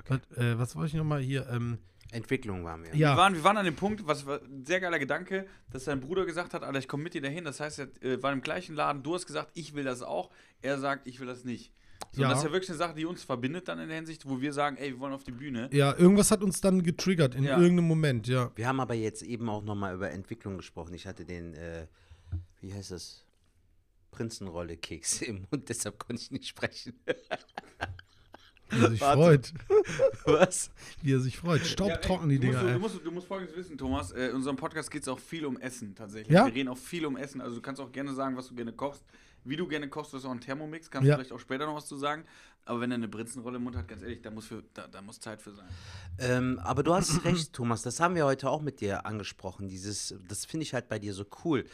Was, äh, was wollte ich nochmal hier? Ähm, Entwicklung waren wir. ja. Wir, waren, wir waren an dem Punkt, was war ein sehr geiler Gedanke, dass sein Bruder gesagt hat, Alter, ich komme mit dir dahin. Das heißt, er äh, war im gleichen Laden. Du hast gesagt, ich will das auch. Er sagt, ich will das nicht. So, Ja. Das ist ja wirklich eine Sache, die uns verbindet dann in der Hinsicht, wo wir sagen, ey, wir wollen auf die Bühne. Ja, irgendwas hat uns dann getriggert in Ja. irgendeinem Moment, ja. Wir haben aber jetzt eben auch nochmal über Entwicklung gesprochen. Ich hatte den, äh, wie heißt das? Prinzenrolle-Keks <laughs> im Mund, deshalb konnte ich nicht sprechen. Wie er sich Warte. freut. Was? Wie er sich freut. Staubtrocken, die du, Dinger, musst, du, ey. musst, du musst folgendes wissen, Thomas. Äh, in unserem Podcast geht es auch viel um Essen tatsächlich. Ja? Wir reden auch viel um Essen. Also du kannst auch gerne sagen, was du gerne kochst. Wie du gerne kochst, das ist auch ein Thermomix. Kannst Ja. du vielleicht auch später noch was zu sagen. Aber wenn er eine Britzenrolle im Mund hat, ganz ehrlich, da muss, für, da, da muss Zeit für sein. Ähm, aber du hast recht, Thomas, das haben wir heute auch mit dir angesprochen. Dieses, das finde ich halt bei dir so cool.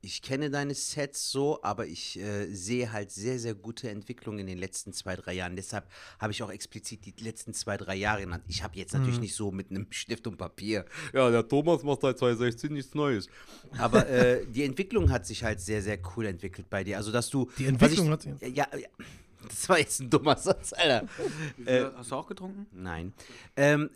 Ich kenne deine Sets so, aber ich äh, sehe halt sehr, sehr gute Entwicklungen in den letzten zwei, drei Jahren. Deshalb habe ich auch explizit die letzten zwei, drei Jahre genannt. Ich habe jetzt natürlich nicht so mit einem <laughs> Stift und Papier. Ja, der Thomas macht seit 2016 nichts Neues. Aber äh, <laughs> die Entwicklung hat sich halt sehr, sehr cool entwickelt bei dir. Also, dass du. Die Entwicklung ich, hat sich- Ja, ja, <laughs> das war jetzt ein dummer Satz, Alter. Äh, Hast du auch getrunken? Nein. Ähm,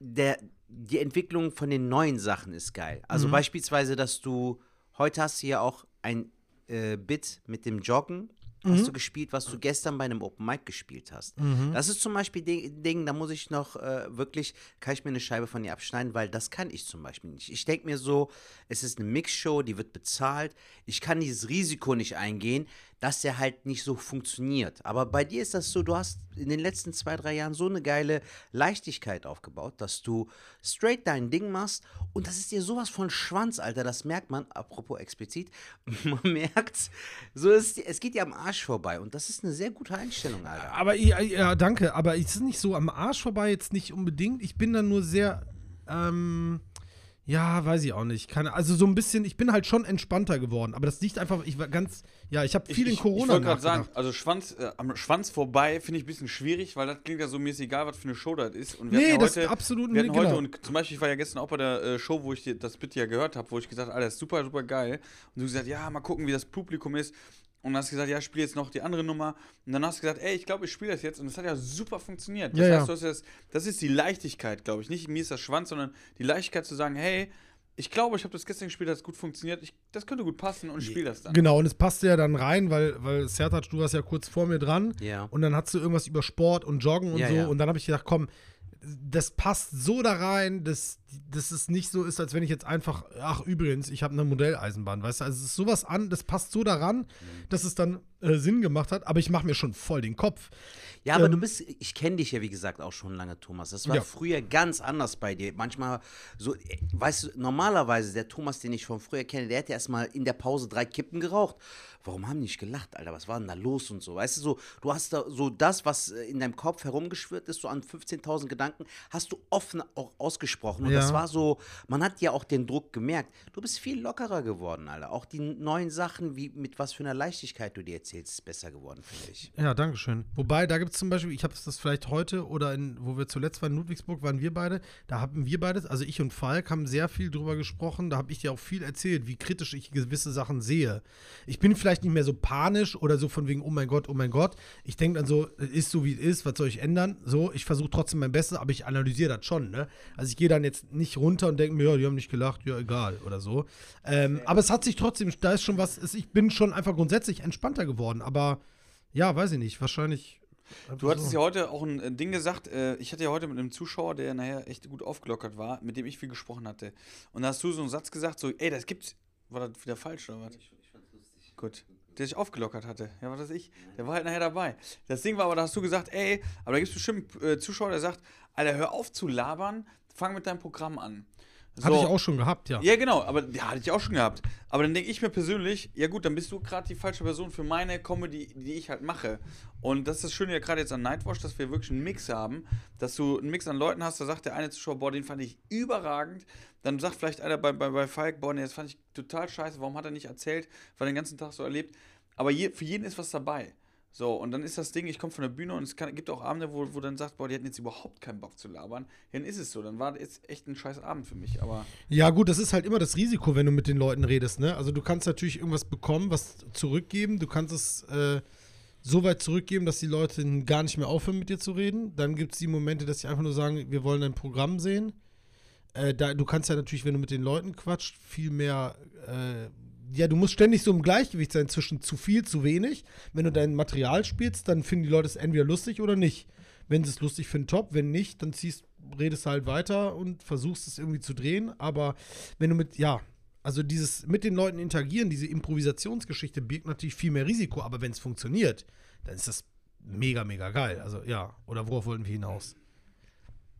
der, die Entwicklung von den neuen Sachen ist geil. Also beispielsweise, dass du, heute hast du ja auch ein äh, Bit mit dem Joggen, hast du gespielt, was du gestern bei einem Open Mic gespielt hast. Das ist zum Beispiel ein Ding, da muss ich noch äh, wirklich, kann ich mir eine Scheibe von dir abschneiden, weil das kann ich zum Beispiel nicht. Ich denke mir so, es ist eine Mixshow, die wird bezahlt. Ich kann dieses Risiko nicht eingehen, dass der halt nicht so funktioniert. Aber bei dir ist das so, du hast in den letzten zwei, drei Jahren so eine geile Leichtigkeit aufgebaut, dass du straight dein Ding machst und das ist dir sowas von Schwanz, Alter. Das merkt man, apropos explizit, <laughs> man merkt, so ist, es geht dir am Arsch vorbei und das ist eine sehr gute Einstellung, Alter. Aber ja, ja, danke. Aber es ist nicht so am Arsch vorbei, jetzt nicht unbedingt. Ich bin dann nur sehr, ähm, ja, weiß ich auch nicht. Keine, also so ein bisschen, ich bin halt schon entspannter geworden. Aber das liegt einfach, ich war ganz, ja, ich habe viel in Corona Ich wollte gerade sagen, also Schwanz, äh, am Schwanz vorbei finde ich ein bisschen schwierig, weil das klingt ja so, mir ist egal, was für eine Show das ist. Und wir Nee, ja das heute, ist absolut wir hatten heute genau. und zum Beispiel, ich war ja gestern auch bei der äh, Show, wo ich dir das bitte ja gehört habe, wo ich gesagt habe, ist super, super geil. Und du gesagt, ja, mal gucken, wie das Publikum ist. Und dann hast du gesagt, ja, ich spiele jetzt noch die andere Nummer. Und dann hast du gesagt, ey, ich glaube, ich spiele das jetzt. Und das hat ja super funktioniert. Das Ja, heißt, ja. du hast das, das ist die Leichtigkeit, glaube ich. Nicht mir ist das Schwanz, sondern die Leichtigkeit zu sagen, hey, ich glaube, ich habe das gestern gespielt, das hat gut funktioniert. Ich, das könnte gut passen und ich spiele das dann. Genau, und es passte ja dann rein, weil, weil Sertac, du warst ja kurz vor mir dran. Ja. Und dann hast du irgendwas über Sport und Joggen und Ja, so. ja. Und dann habe ich gedacht, komm, das passt so da rein, dass, dass es nicht so ist, als wenn ich jetzt einfach, ach übrigens, ich habe eine Modelleisenbahn, weißt du? Also es ist sowas an, das passt so daran, Mhm. dass es dann äh, Sinn gemacht hat, aber ich mache mir schon voll den Kopf. Ja, aber Ähm, du bist, ich kenne dich ja wie gesagt auch schon lange, Thomas. Das war Ja. früher ganz anders bei dir. Manchmal so, weißt du, normalerweise der Thomas, den ich von früher kenne, der hat ja erstmal in der Pause drei Kippen geraucht. Warum haben die nicht gelacht, Alter? Was war denn da los und so? Weißt du, so, du hast da so das, was äh, in deinem Kopf herumgeschwirrt ist, so an 15.000 Gedanken, hast du offen auch ausgesprochen. Und Ja. das war so, man hat ja auch den Druck gemerkt. Du bist viel lockerer geworden, Alter. Auch die neuen Sachen, wie mit was für einer Leichtigkeit du dir erzählst, ist besser geworden, finde ich. Ja, danke schön. Wobei, da gibt es zum Beispiel, ich habe das vielleicht heute oder in, wo wir zuletzt waren, in Ludwigsburg, waren wir beide, da haben wir beide, also ich und Falk, haben sehr viel drüber gesprochen. Da habe ich dir auch viel erzählt, wie kritisch ich gewisse Sachen sehe. Ich bin vielleicht nicht mehr so panisch oder so von wegen, oh mein Gott, oh mein Gott. Ich denke dann so, es ist so wie es ist, was soll ich ändern? So, ich versuche trotzdem mein Bestes, aber ich analysiere das schon, ne? Also ich gehe dann jetzt nicht runter und denke mir, ja, die haben nicht gelacht, ja, egal oder so. Ähm, aber es hat sich trotzdem, da ist schon was, ich bin schon einfach grundsätzlich entspannter geworden, aber ja, weiß ich nicht, wahrscheinlich. Du hattest ja heute auch ein äh, Ding gesagt. Äh, ich hatte ja heute mit einem Zuschauer, der nachher echt gut aufgelockert war, mit dem ich viel gesprochen hatte. Und da hast du so einen Satz gesagt, so, ey, das gibt's. War das wieder falsch oder was? Ich, fand's lustig. Gut. Der sich aufgelockert hatte. Ja, was weiß ich. Der war halt nachher dabei. Das Ding war aber, da hast du gesagt, ey, aber da gibt es bestimmt einen äh, Zuschauer, der sagt, Alter, hör auf zu labern, fang mit deinem Programm an. Hatte So. ich auch schon gehabt, ja. Ja, genau, aber ja, hatte ich auch schon gehabt. Aber dann denke ich mir persönlich, ja gut, dann bist du gerade die falsche Person für meine Comedy, die ich halt mache. Und das ist das Schöne ja gerade jetzt an Nightwatch, dass wir wirklich einen Mix haben, dass du einen Mix an Leuten hast, da sagt der eine Zuschauer, boah, den fand ich überragend. Dann sagt vielleicht einer bei, bei, bei Falk, boah, nee, das fand ich total scheiße, warum hat er nicht erzählt, weil er den ganzen Tag so erlebt. Aber je, für jeden ist was dabei. So, und dann ist das Ding, ich komme von der Bühne und es kann, gibt auch Abende, wo, wo dann sagt, boah, die hätten jetzt überhaupt keinen Bock zu labern. Dann ist es so, dann war das echt ein scheiß Abend für mich, aber... Ja, gut, das ist halt immer das Risiko, wenn du mit den Leuten redest, ne? Also du kannst natürlich irgendwas bekommen, was zurückgeben. Du kannst es äh, so weit zurückgeben, dass die Leute gar nicht mehr aufhören, mit dir zu reden. Dann gibt es die Momente, dass sie einfach nur sagen, wir wollen dein Programm sehen. Äh, da, du kannst ja natürlich, wenn du mit den Leuten quatscht, viel mehr. Äh, ja, du musst ständig so im Gleichgewicht sein zwischen zu viel, zu wenig. Wenn du dein Material spielst, dann finden die Leute es entweder lustig oder nicht. Wenn sie es lustig finden, top. Wenn nicht, dann ziehst, redest du halt weiter und versuchst es irgendwie zu drehen. Aber wenn du mit, ja, also dieses mit den Leuten interagieren, diese Improvisationsgeschichte birgt natürlich viel mehr Risiko. Aber wenn es funktioniert, dann ist das mega, mega geil. Also ja, oder worauf wollten wir hinaus?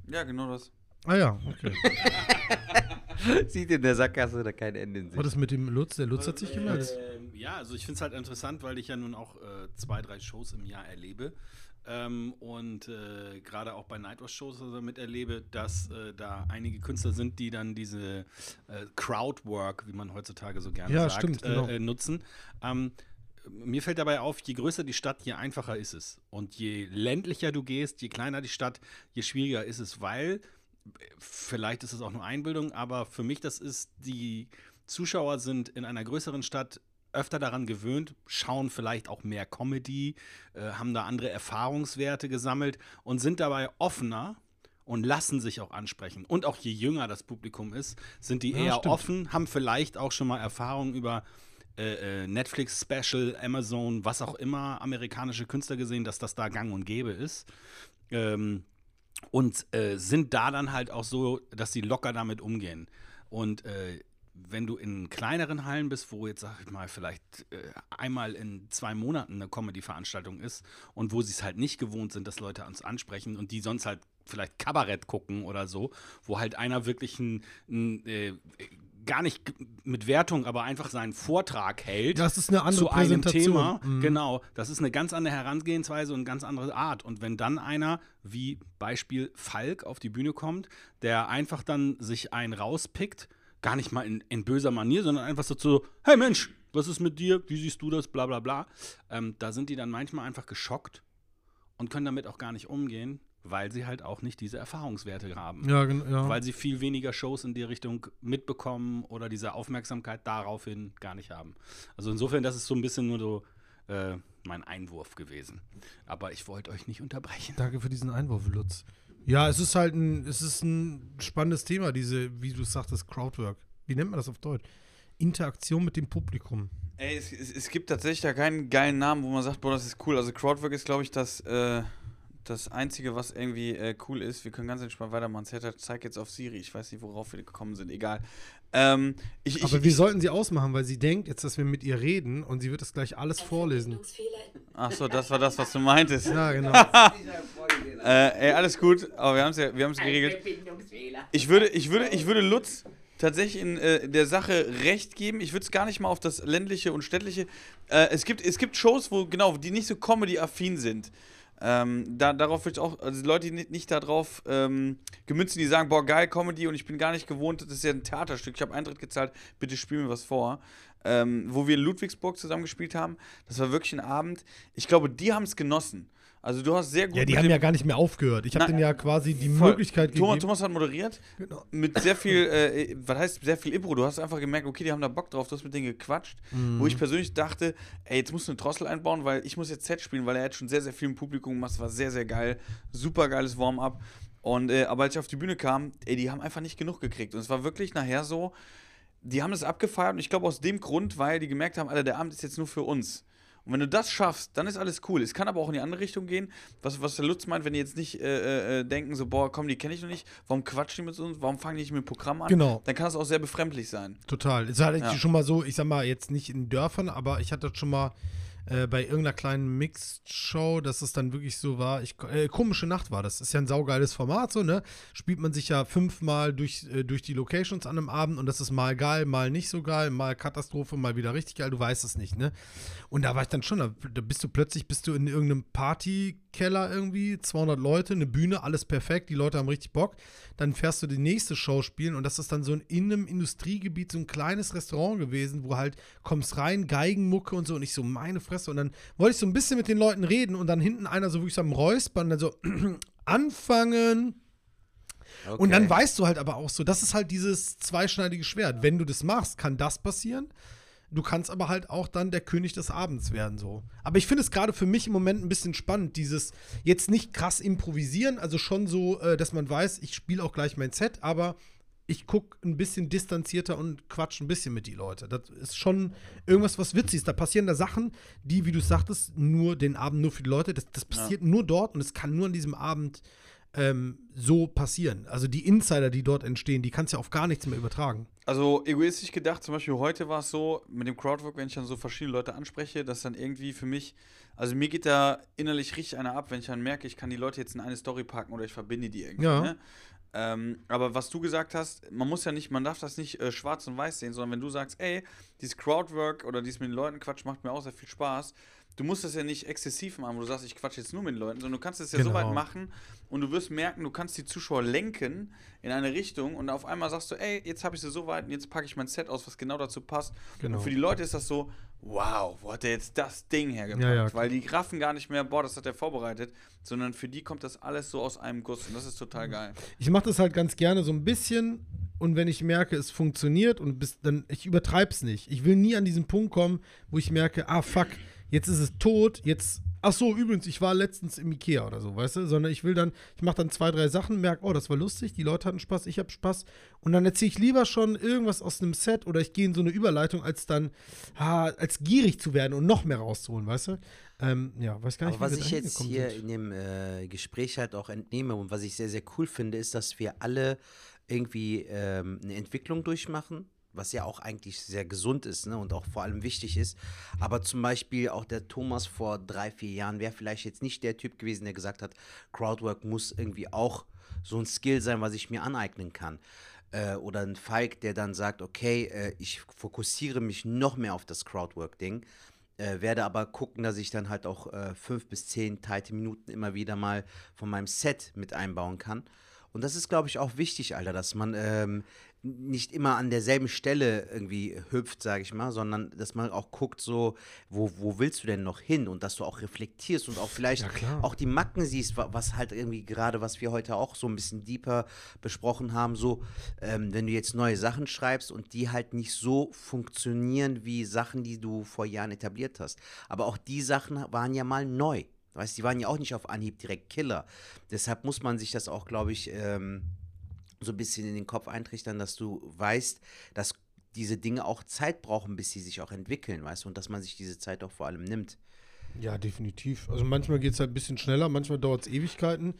Ja, genau das. Ah ja, okay. <laughs> <laughs> Sieht in der Sackgasse da kein Ende in Was sich. ist mit dem Lutz? Der Lutz hat sich gemeldet. Ähm, ja, also ich finde es halt interessant, weil ich ja nun auch äh, zwei, drei Shows im Jahr erlebe. Ähm, und äh, gerade auch bei Nightwatch-Shows also miterlebe, dass äh, da einige Künstler sind, die dann diese äh, Crowdwork, wie man heutzutage so gerne Ja, sagt, stimmt, genau. äh, äh, nutzen. Ähm, mir fällt dabei auf, je größer die Stadt, je einfacher ist es. Und je ländlicher du gehst, je kleiner die Stadt, je schwieriger ist es, weil vielleicht ist es auch nur Einbildung, aber für mich das ist, die Zuschauer sind in einer größeren Stadt öfter daran gewöhnt, schauen vielleicht auch mehr Comedy, äh, haben da andere Erfahrungswerte gesammelt und sind dabei offener und lassen sich auch ansprechen. Und auch je jünger das Publikum ist, sind die Ja, eher stimmt. offen, haben vielleicht auch schon mal Erfahrungen über äh, äh, Netflix Special, Amazon, was auch immer, amerikanische Künstler gesehen, dass das da gang und gäbe ist. Ähm, und äh, sind da dann halt auch so, dass sie locker damit umgehen. Und äh, wenn du in kleineren Hallen bist, wo jetzt, sag ich mal, vielleicht äh, einmal in zwei Monaten eine Comedy-Veranstaltung ist und wo sie es halt nicht gewohnt sind, dass Leute uns ansprechen und die sonst halt vielleicht Kabarett gucken oder so, wo halt einer wirklich ein, ein äh, gar nicht mit Wertung, aber einfach seinen Vortrag hält Das ist eine andere zu einem. Thema. Mhm. Genau, das ist eine ganz andere Herangehensweise und eine ganz andere Art. Und wenn dann einer, wie Beispiel Falk, auf die Bühne kommt, der einfach dann sich einen rauspickt, gar nicht mal in, in böser Manier, sondern einfach so zu, hey Mensch, was ist mit dir? Wie siehst du das? Bla bla bla. Ähm, da sind die dann manchmal einfach geschockt und können damit auch gar nicht umgehen, weil sie halt auch nicht diese Erfahrungswerte haben Ja, ja. weil sie viel weniger Shows in die Richtung mitbekommen oder diese Aufmerksamkeit daraufhin gar nicht haben. Also insofern, das ist so ein bisschen nur so äh, mein Einwurf gewesen. Aber ich wollte euch nicht unterbrechen. Danke für diesen Einwurf, Lutz. Ja, es ist halt ein, es ist ein spannendes Thema, diese, wie du sagtest, Crowdwork. Wie nennt man das auf Deutsch? Interaktion mit dem Publikum. Ey, es, es, es gibt tatsächlich da keinen geilen Namen, wo man sagt, boah, das ist cool. Also Crowdwork ist, glaube ich, das, äh, das Einzige, was irgendwie äh, cool ist. Wir können ganz entspannt weitermachen. Zeta, zeig jetzt auf Siri. Ich weiß nicht, worauf wir gekommen sind. Egal. Ähm, ich, ich, Aber wir ich, sollten sie ausmachen, weil sie denkt jetzt, dass wir mit ihr reden und sie wird das gleich alles vorlesen. Ach so, das war das, was du meintest. Ja, genau. <laughs> Äh, ey, alles gut, aber wir haben es ja, wir haben es geregelt. Ich würde, ich würde, ich würde Lutz tatsächlich in äh, der Sache recht geben. Ich würde es gar nicht mal auf das ländliche und städtliche. Äh, es gibt, es gibt Shows, wo genau, die nicht so Comedy-affin sind. Ähm, da, darauf würde ich auch, also Leute, die nicht, nicht darauf ähm, gemünzt sind, die sagen, boah, geil, Comedy und ich bin gar nicht gewohnt, das ist ja ein Theaterstück, ich habe Eintritt gezahlt, bitte spiel mir was vor. Ähm, wo wir in Ludwigsburg zusammen gespielt haben, das war wirklich ein Abend. Ich glaube, die haben es genossen. Also du hast sehr gut Ja, die mit haben dem- ja gar nicht mehr aufgehört. Ich habe denen ja quasi die Voll. Möglichkeit Thomas, gegeben. Thomas hat moderiert Genau. mit sehr viel, äh, was heißt sehr viel Impro. Du hast einfach gemerkt, okay, die haben da Bock drauf, du hast mit denen gequatscht. Mhm. Wo ich persönlich dachte, ey, jetzt musst du eine Drossel einbauen, weil ich muss jetzt Set spielen, weil er hat schon sehr, sehr viel im Publikum gemacht. Das war sehr, sehr geil. Super geiles Warm-up. Und, äh, aber als ich auf die Bühne kam, ey, die haben einfach nicht genug gekriegt. Und es war wirklich nachher so, die haben das abgefeiert und ich glaube aus dem Grund, weil die gemerkt haben, Alter, der Abend ist jetzt nur für uns. Und wenn du das schaffst, dann ist alles cool. Es kann aber auch in die andere Richtung gehen. Was, was der Lutz meint, wenn die jetzt nicht äh, äh, denken, so, boah, komm, die kenne ich noch nicht, warum quatschen die mit uns, warum fangen die nicht mit dem Programm an? Genau. Dann kann es auch sehr befremdlich sein. Total. Es hatte Ja. ich schon mal so, ich sag mal, jetzt nicht in Dörfern, aber ich hatte das schon mal äh, bei irgendeiner kleinen Mixed-Show, dass es dann wirklich so war. Ich, äh, komische Nacht war das. Ist ja ein saugeiles Format, so, ne? Spielt man sich ja fünfmal durch, äh, durch die Locations an einem Abend und das ist mal geil, mal nicht so geil, mal Katastrophe, mal wieder richtig geil, du weißt es nicht, ne? Und da war ich dann schon, da, da bist du plötzlich, bist du in irgendeinem Partykeller irgendwie, 200 Leute, eine Bühne, alles perfekt, die Leute haben richtig Bock. Dann fährst du die nächste Show spielen und das ist dann so ein, in einem Industriegebiet so ein kleines Restaurant gewesen, wo halt kommst rein, Geigenmucke und so und ich so, meine Fresse. Und dann wollte ich so ein bisschen mit den Leuten reden und dann hinten einer so wirklich so am Räuspern, dann so <clears throat> anfangen. Und dann weißt du halt aber auch so, das ist halt dieses zweischneidige Schwert. Wenn du das machst, kann das passieren. Du kannst aber halt auch dann der König des Abends werden, so. Aber ich finde es gerade für mich im Moment ein bisschen spannend, dieses jetzt nicht krass improvisieren, also schon so, äh, dass man weiß, ich spiele auch gleich mein Set, aber ich gucke ein bisschen distanzierter und quatsch ein bisschen mit die Leute. Das ist schon irgendwas, was witzig ist. Da passieren da Sachen, die, wie du sagtest, nur den Abend nur für die Leute, das, das passiert nur dort und es kann nur an diesem Abend ähm, so passieren. Also die Insider, die dort entstehen, die kannst du ja auf gar nichts mehr übertragen. Also egoistisch gedacht, zum Beispiel heute war es so, mit dem Crowdwork, wenn ich dann so verschiedene Leute anspreche, dass dann irgendwie für mich, also mir geht da innerlich richtig einer ab, wenn ich dann merke, ich kann die Leute jetzt in eine Story packen oder ich verbinde die irgendwie. Ja. Ne? Ähm, aber was du gesagt hast, man muss ja nicht, man darf das nicht äh, schwarz und weiß sehen, sondern wenn du sagst, ey, dieses Crowdwork oder dieses mit den Leuten Quatsch macht mir auch sehr viel Spaß, du musst das ja nicht exzessiv machen, wo du sagst, ich quatsch jetzt nur mit den Leuten, sondern du kannst es ja so Genau. weit machen und du wirst merken, du kannst die Zuschauer lenken in eine Richtung und auf einmal sagst du, ey, jetzt habe ich sie so weit und jetzt packe ich mein Set aus, was genau dazu passt. Genau. Und für die Leute ist das so, wow, wo hat der jetzt das Ding hergepackt? Ja, ja, Weil die raffen gar nicht mehr, boah, das hat er vorbereitet, sondern für die kommt das alles so aus einem Guss und das ist total geil. Ich mache das halt ganz gerne so ein bisschen und wenn ich merke, es funktioniert und bis dann, ich übertreibe es nicht. Ich will nie an diesen Punkt kommen, wo ich merke, ah fuck, jetzt ist es tot, jetzt, ach so, übrigens, ich war letztens im Ikea oder so, weißt du, sondern ich will dann, ich mache dann zwei, drei Sachen, merke, oh, das war lustig, die Leute hatten Spaß, ich habe Spaß und dann erzähle ich lieber schon irgendwas aus einem Set oder ich gehe in so eine Überleitung, als dann, ah, als gierig zu werden und noch mehr rauszuholen, weißt du. Ähm, ja, weiß gar nicht, Aber was ich jetzt hier sind. in dem äh, Gespräch halt auch entnehme und was ich sehr, sehr cool finde, ist, dass wir alle irgendwie ähm, eine Entwicklung durchmachen, was ja auch eigentlich sehr gesund ist ne, und auch vor allem wichtig ist. Aber zum Beispiel auch der Thomas vor drei, vier Jahren wäre vielleicht jetzt nicht der Typ gewesen, der gesagt hat, Crowdwork muss irgendwie auch so ein Skill sein, was ich mir aneignen kann. Äh, oder ein Falk, der dann sagt, okay, äh, ich fokussiere mich noch mehr auf das Crowdwork-Ding äh, werde aber gucken, dass ich dann halt auch äh, fünf bis zehn teilte Minuten immer wieder mal von meinem Set mit einbauen kann. Und das ist, glaube ich, auch wichtig, Alter, dass man ähm, nicht immer an derselben Stelle irgendwie hüpft, sage ich mal, sondern dass man auch guckt, so, wo, wo willst du denn noch hin? Und dass du auch reflektierst und auch vielleicht Ja, auch die Macken siehst, wa- was halt irgendwie gerade, was wir heute auch so ein bisschen deeper besprochen haben, so, ähm, wenn du jetzt neue Sachen schreibst und die halt nicht so funktionieren wie Sachen, die du vor Jahren etabliert hast. Aber auch die Sachen waren ja mal neu. Weißt, die waren ja auch nicht auf Anhieb direkt Killer. Deshalb muss man sich das auch, glaube ich, ähm, so ein bisschen in den Kopf eintrichtern, dass du weißt, dass diese Dinge auch Zeit brauchen, bis sie sich auch entwickeln, weißt du, und dass man sich diese Zeit auch vor allem nimmt. Ja, definitiv. Also manchmal geht es halt ein bisschen schneller, manchmal dauert es Ewigkeiten.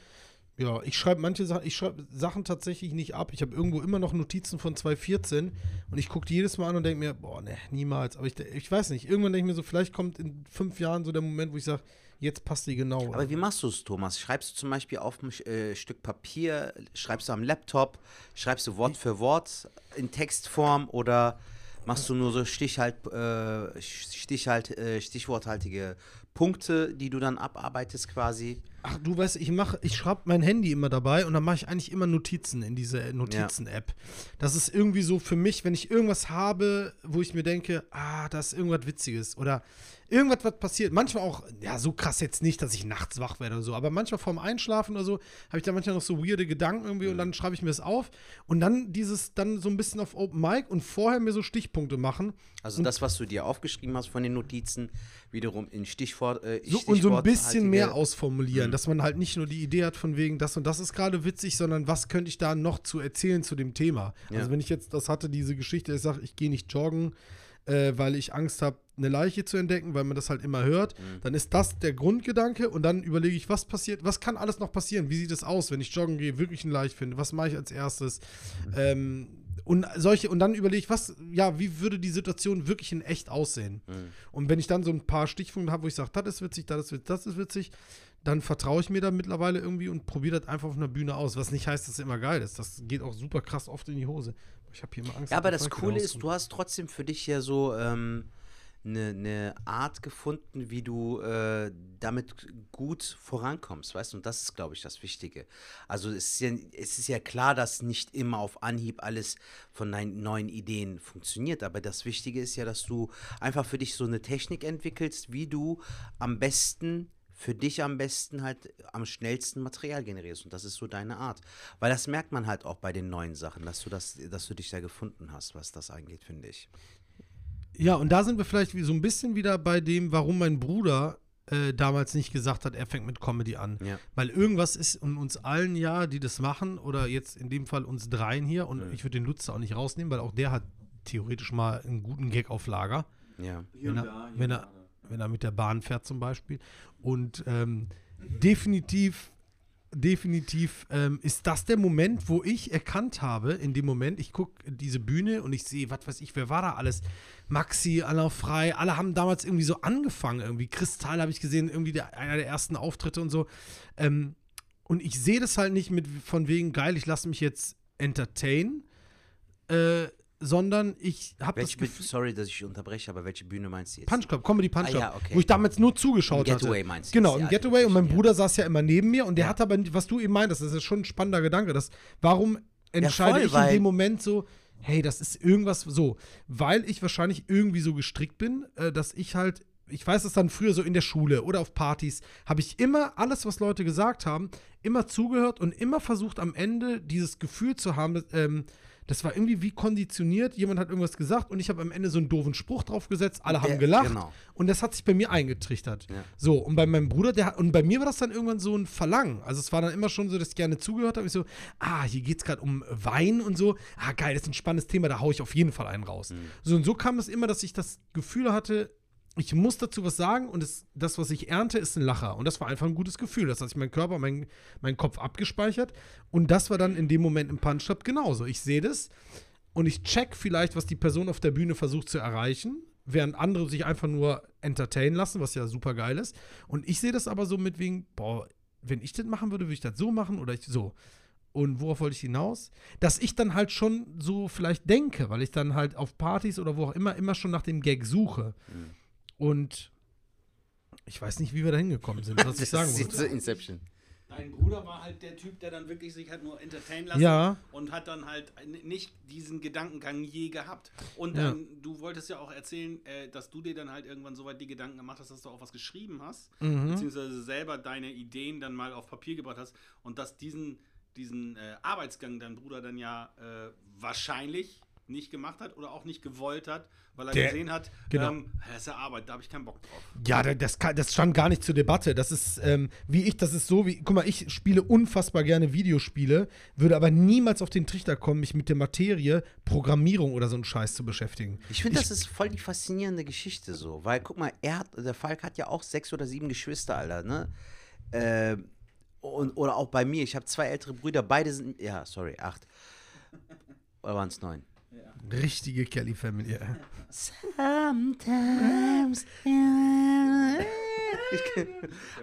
Ja, ich schreibe manche Sachen, ich schreibe Sachen tatsächlich nicht ab. Ich habe irgendwo immer noch Notizen von 2014 und ich gucke die jedes Mal an und denke mir, boah, ne, niemals. Aber ich, ich weiß nicht, irgendwann denke ich mir so, vielleicht kommt in fünf Jahren so der Moment, wo ich sage, jetzt passt die genau. Aber wie machst du es, Thomas? Schreibst du zum Beispiel auf ein äh, Stück Papier, schreibst du am Laptop, schreibst du Wort für Wort in Textform oder machst du nur so Stichhalt, äh, Stichhalt, äh, stichworthaltige Punkte, die du dann abarbeitest quasi? Ach, du weißt, ich mache, ich schreibe mein Handy immer dabei und dann mache ich eigentlich immer Notizen in diese Notizen-App. Das ist irgendwie so für mich, wenn ich irgendwas habe, wo ich mir denke, ah, da ist irgendwas Witziges oder irgendwas, was passiert. Manchmal auch, ja, so krass jetzt nicht, dass ich nachts wach werde oder so, aber manchmal vorm Einschlafen oder so, habe ich da manchmal noch so weirde Gedanken irgendwie und dann schreibe ich mir das auf und dann dieses, dann so ein bisschen auf Open Mic und vorher mir so Stichpunkte machen. Also das, was du dir aufgeschrieben hast von den Notizen, wiederum in Stichwort, äh, So, und so ein bisschen mehr stichworthaltige- ausformulieren, dass man halt nicht nur die Idee hat von wegen, das und das ist gerade witzig, sondern was könnte ich da noch zu erzählen zu dem Thema. Ja. Also wenn ich jetzt das hatte, diese Geschichte, ich sage, ich gehe nicht joggen, äh, weil ich Angst habe, eine Leiche zu entdecken, weil man das halt immer hört, dann ist das der Grundgedanke und dann überlege ich, was passiert, was kann alles noch passieren, wie sieht es aus, wenn ich joggen gehe, wirklich eine Leiche finde, was mache ich als erstes, ähm, und solche, und dann überlege ich, was, ja, wie würde die Situation wirklich in echt aussehen? Und wenn ich dann so ein paar Stichpunkte habe, wo ich sage, das ist witzig, das ist witzig, das ist witzig, dann vertraue ich mir da mittlerweile irgendwie und probiere das einfach auf einer Bühne aus. Was nicht heißt, dass es immer geil ist. Das geht auch super krass oft in die Hose. Ich habe hier immer Angst. Ja, aber das Coole ist, du hast trotzdem für dich ja so ähm, eine ne Art gefunden, wie du äh, damit gut vorankommst, weißt du? Und das ist, glaube ich, das Wichtige. Also es ist, ja, es ist ja klar, dass nicht immer auf Anhieb alles von deinen neuen Ideen funktioniert, aber das Wichtige ist ja, dass du einfach für dich so eine Technik entwickelst, wie du am besten für dich am besten halt am schnellsten Material generierst und das ist so deine Art. Weil das merkt man halt auch bei den neuen Sachen, dass du das, dass du dich da gefunden hast, was das angeht, finde ich. Ja, und da sind wir vielleicht wie so ein bisschen wieder bei dem, warum mein Bruder äh, damals nicht gesagt hat, er fängt mit Comedy an. Ja. Weil irgendwas ist in uns allen ja, die das machen, oder jetzt in dem Fall uns dreien hier, und ich würde den Lutz da auch nicht rausnehmen, weil auch der hat theoretisch mal einen guten Gag auf Lager. Ja. wenn er, wenn, er, wenn er mit der Bahn fährt zum Beispiel. Und ähm, definitiv definitiv ähm, ist das der Moment, wo ich erkannt habe, in dem Moment, ich gucke diese Bühne und ich sehe, was weiß ich, wer war da alles? Maxi, Alain Frei, alle haben damals irgendwie so angefangen, irgendwie. Kristall habe ich gesehen, irgendwie der, einer der ersten Auftritte und so. Ähm, und ich sehe das halt nicht mit von wegen, geil, ich lasse mich jetzt entertain, äh, sondern ich habe das Gefühl, sorry, dass ich unterbreche, aber welche Bühne meinst du jetzt? Punch Club, Comedy Punch Ah, Club, ja, okay. wo ich damals nur zugeschaut hatte. Getaway meinst du Genau, im Getaway und mein ja. Bruder saß ja immer neben mir und der Ja. hat aber, was du eben meintest, das ist schon ein spannender Gedanke, dass, warum entscheide voll, ich in dem Moment so, hey, das ist irgendwas so, weil ich wahrscheinlich irgendwie so gestrickt bin, äh, dass ich halt, ich weiß es dann früher so in der Schule oder auf Partys, habe ich immer alles, was Leute gesagt haben, immer zugehört und immer versucht am Ende dieses Gefühl zu haben, dass, ähm, das war irgendwie wie konditioniert. Jemand hat irgendwas gesagt und ich habe am Ende so einen doofen Spruch draufgesetzt. Alle Der- haben gelacht. genau. Und das hat sich bei mir eingetrichtert. Ja. So, und bei meinem Bruder, der hat, und bei mir war das dann irgendwann so ein Verlangen. Also es war dann immer schon so, dass ich gerne zugehört habe. Ich so, ah, hier geht es gerade um Wein und so. Ah, geil, das ist ein spannendes Thema, da haue ich auf jeden Fall einen raus. Mhm. So, und so kam es immer, dass ich das Gefühl hatte, ich muss dazu was sagen und es, das, was ich ernte, ist ein Lacher. Und das war einfach ein gutes Gefühl. Das hat sich mein Körper, mein, mein Kopf abgespeichert. Und das war dann in dem Moment im Punch Club genauso. Ich sehe das und ich check vielleicht, was die Person auf der Bühne versucht zu erreichen, während andere sich einfach nur entertainen lassen, was ja super geil ist. Und ich sehe das aber so mit wegen, boah, wenn ich das machen würde, würde ich das so machen oder ich so. Und worauf wollte ich hinaus? Dass ich dann halt schon so vielleicht denke, weil ich dann halt auf Partys oder wo auch immer immer schon nach dem Gag suche. Und ich weiß nicht, wie wir da hingekommen sind, was ich <laughs> sagen Das ist jetzt wollte. Inception. Dein Bruder war halt der Typ, der dann wirklich sich halt nur entertainen lassen Ja. und hat dann halt nicht diesen Gedankengang je gehabt. Und Ja. dann, du wolltest ja auch erzählen, äh, dass du dir dann halt irgendwann so weit die Gedanken gemacht hast, dass du auch was geschrieben hast, Mhm. beziehungsweise selber deine Ideen dann mal auf Papier gebracht hast und dass diesen, diesen äh, Arbeitsgang dein Bruder dann ja äh, wahrscheinlich nicht gemacht hat oder auch nicht gewollt hat, weil er Der- gesehen hat, genau. ähm, das ist ja Arbeit, da habe ich keinen Bock drauf. Ja, da- das, kann, das stand gar nicht zur Debatte. Das ist, ähm, wie ich, das ist so wie, guck mal, ich spiele unfassbar gerne Videospiele, würde aber niemals auf den Trichter kommen, mich mit der Materie Programmierung oder so einen Scheiß zu beschäftigen. Ich finde, das ist voll die faszinierende Geschichte so, weil guck mal, er hat, der Falk hat ja auch sechs oder sieben Geschwister, Alter, ne? Äh, und, oder auch bei mir, ich habe zwei ältere Brüder, beide sind, ja, sorry, acht. Oder waren es neun? Richtige Kelly-Family. Sometimes. <laughs>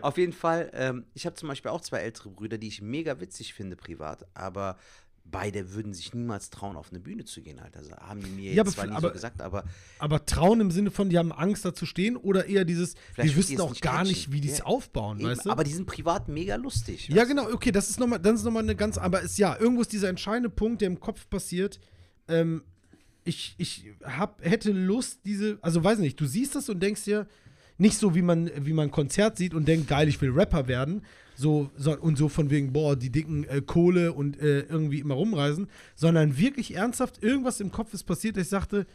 Auf jeden Fall, ähm, ich habe zum Beispiel auch zwei ältere Brüder, die ich mega witzig finde privat, aber beide würden sich niemals trauen, auf eine Bühne zu gehen, Alter. Also haben die mir Ja, jetzt aber zwar nie aber- so gesagt, aber Aber trauen im Sinne von, die haben Angst, da zu stehen oder eher dieses, die wissen auch nicht gar catchen. nicht, wie die es Ja. aufbauen, eben, weißt du? aber die sind privat mega lustig. Ja, genau, okay, das ist nochmal, das ist nochmal eine ganz, aber ist ja, irgendwo ist dieser entscheidende Punkt, der im Kopf passiert. Ähm, ich, ich hab, hätte Lust, diese, also weiß nicht, du siehst das und denkst dir, nicht so, wie man, wie man ein Konzert sieht und denkt, geil, ich will Rapper werden, so, so und so von wegen, boah, die dicken äh, Kohle und äh, irgendwie immer rumreisen, sondern wirklich ernsthaft, irgendwas im Kopf ist passiert, dass ich sagte,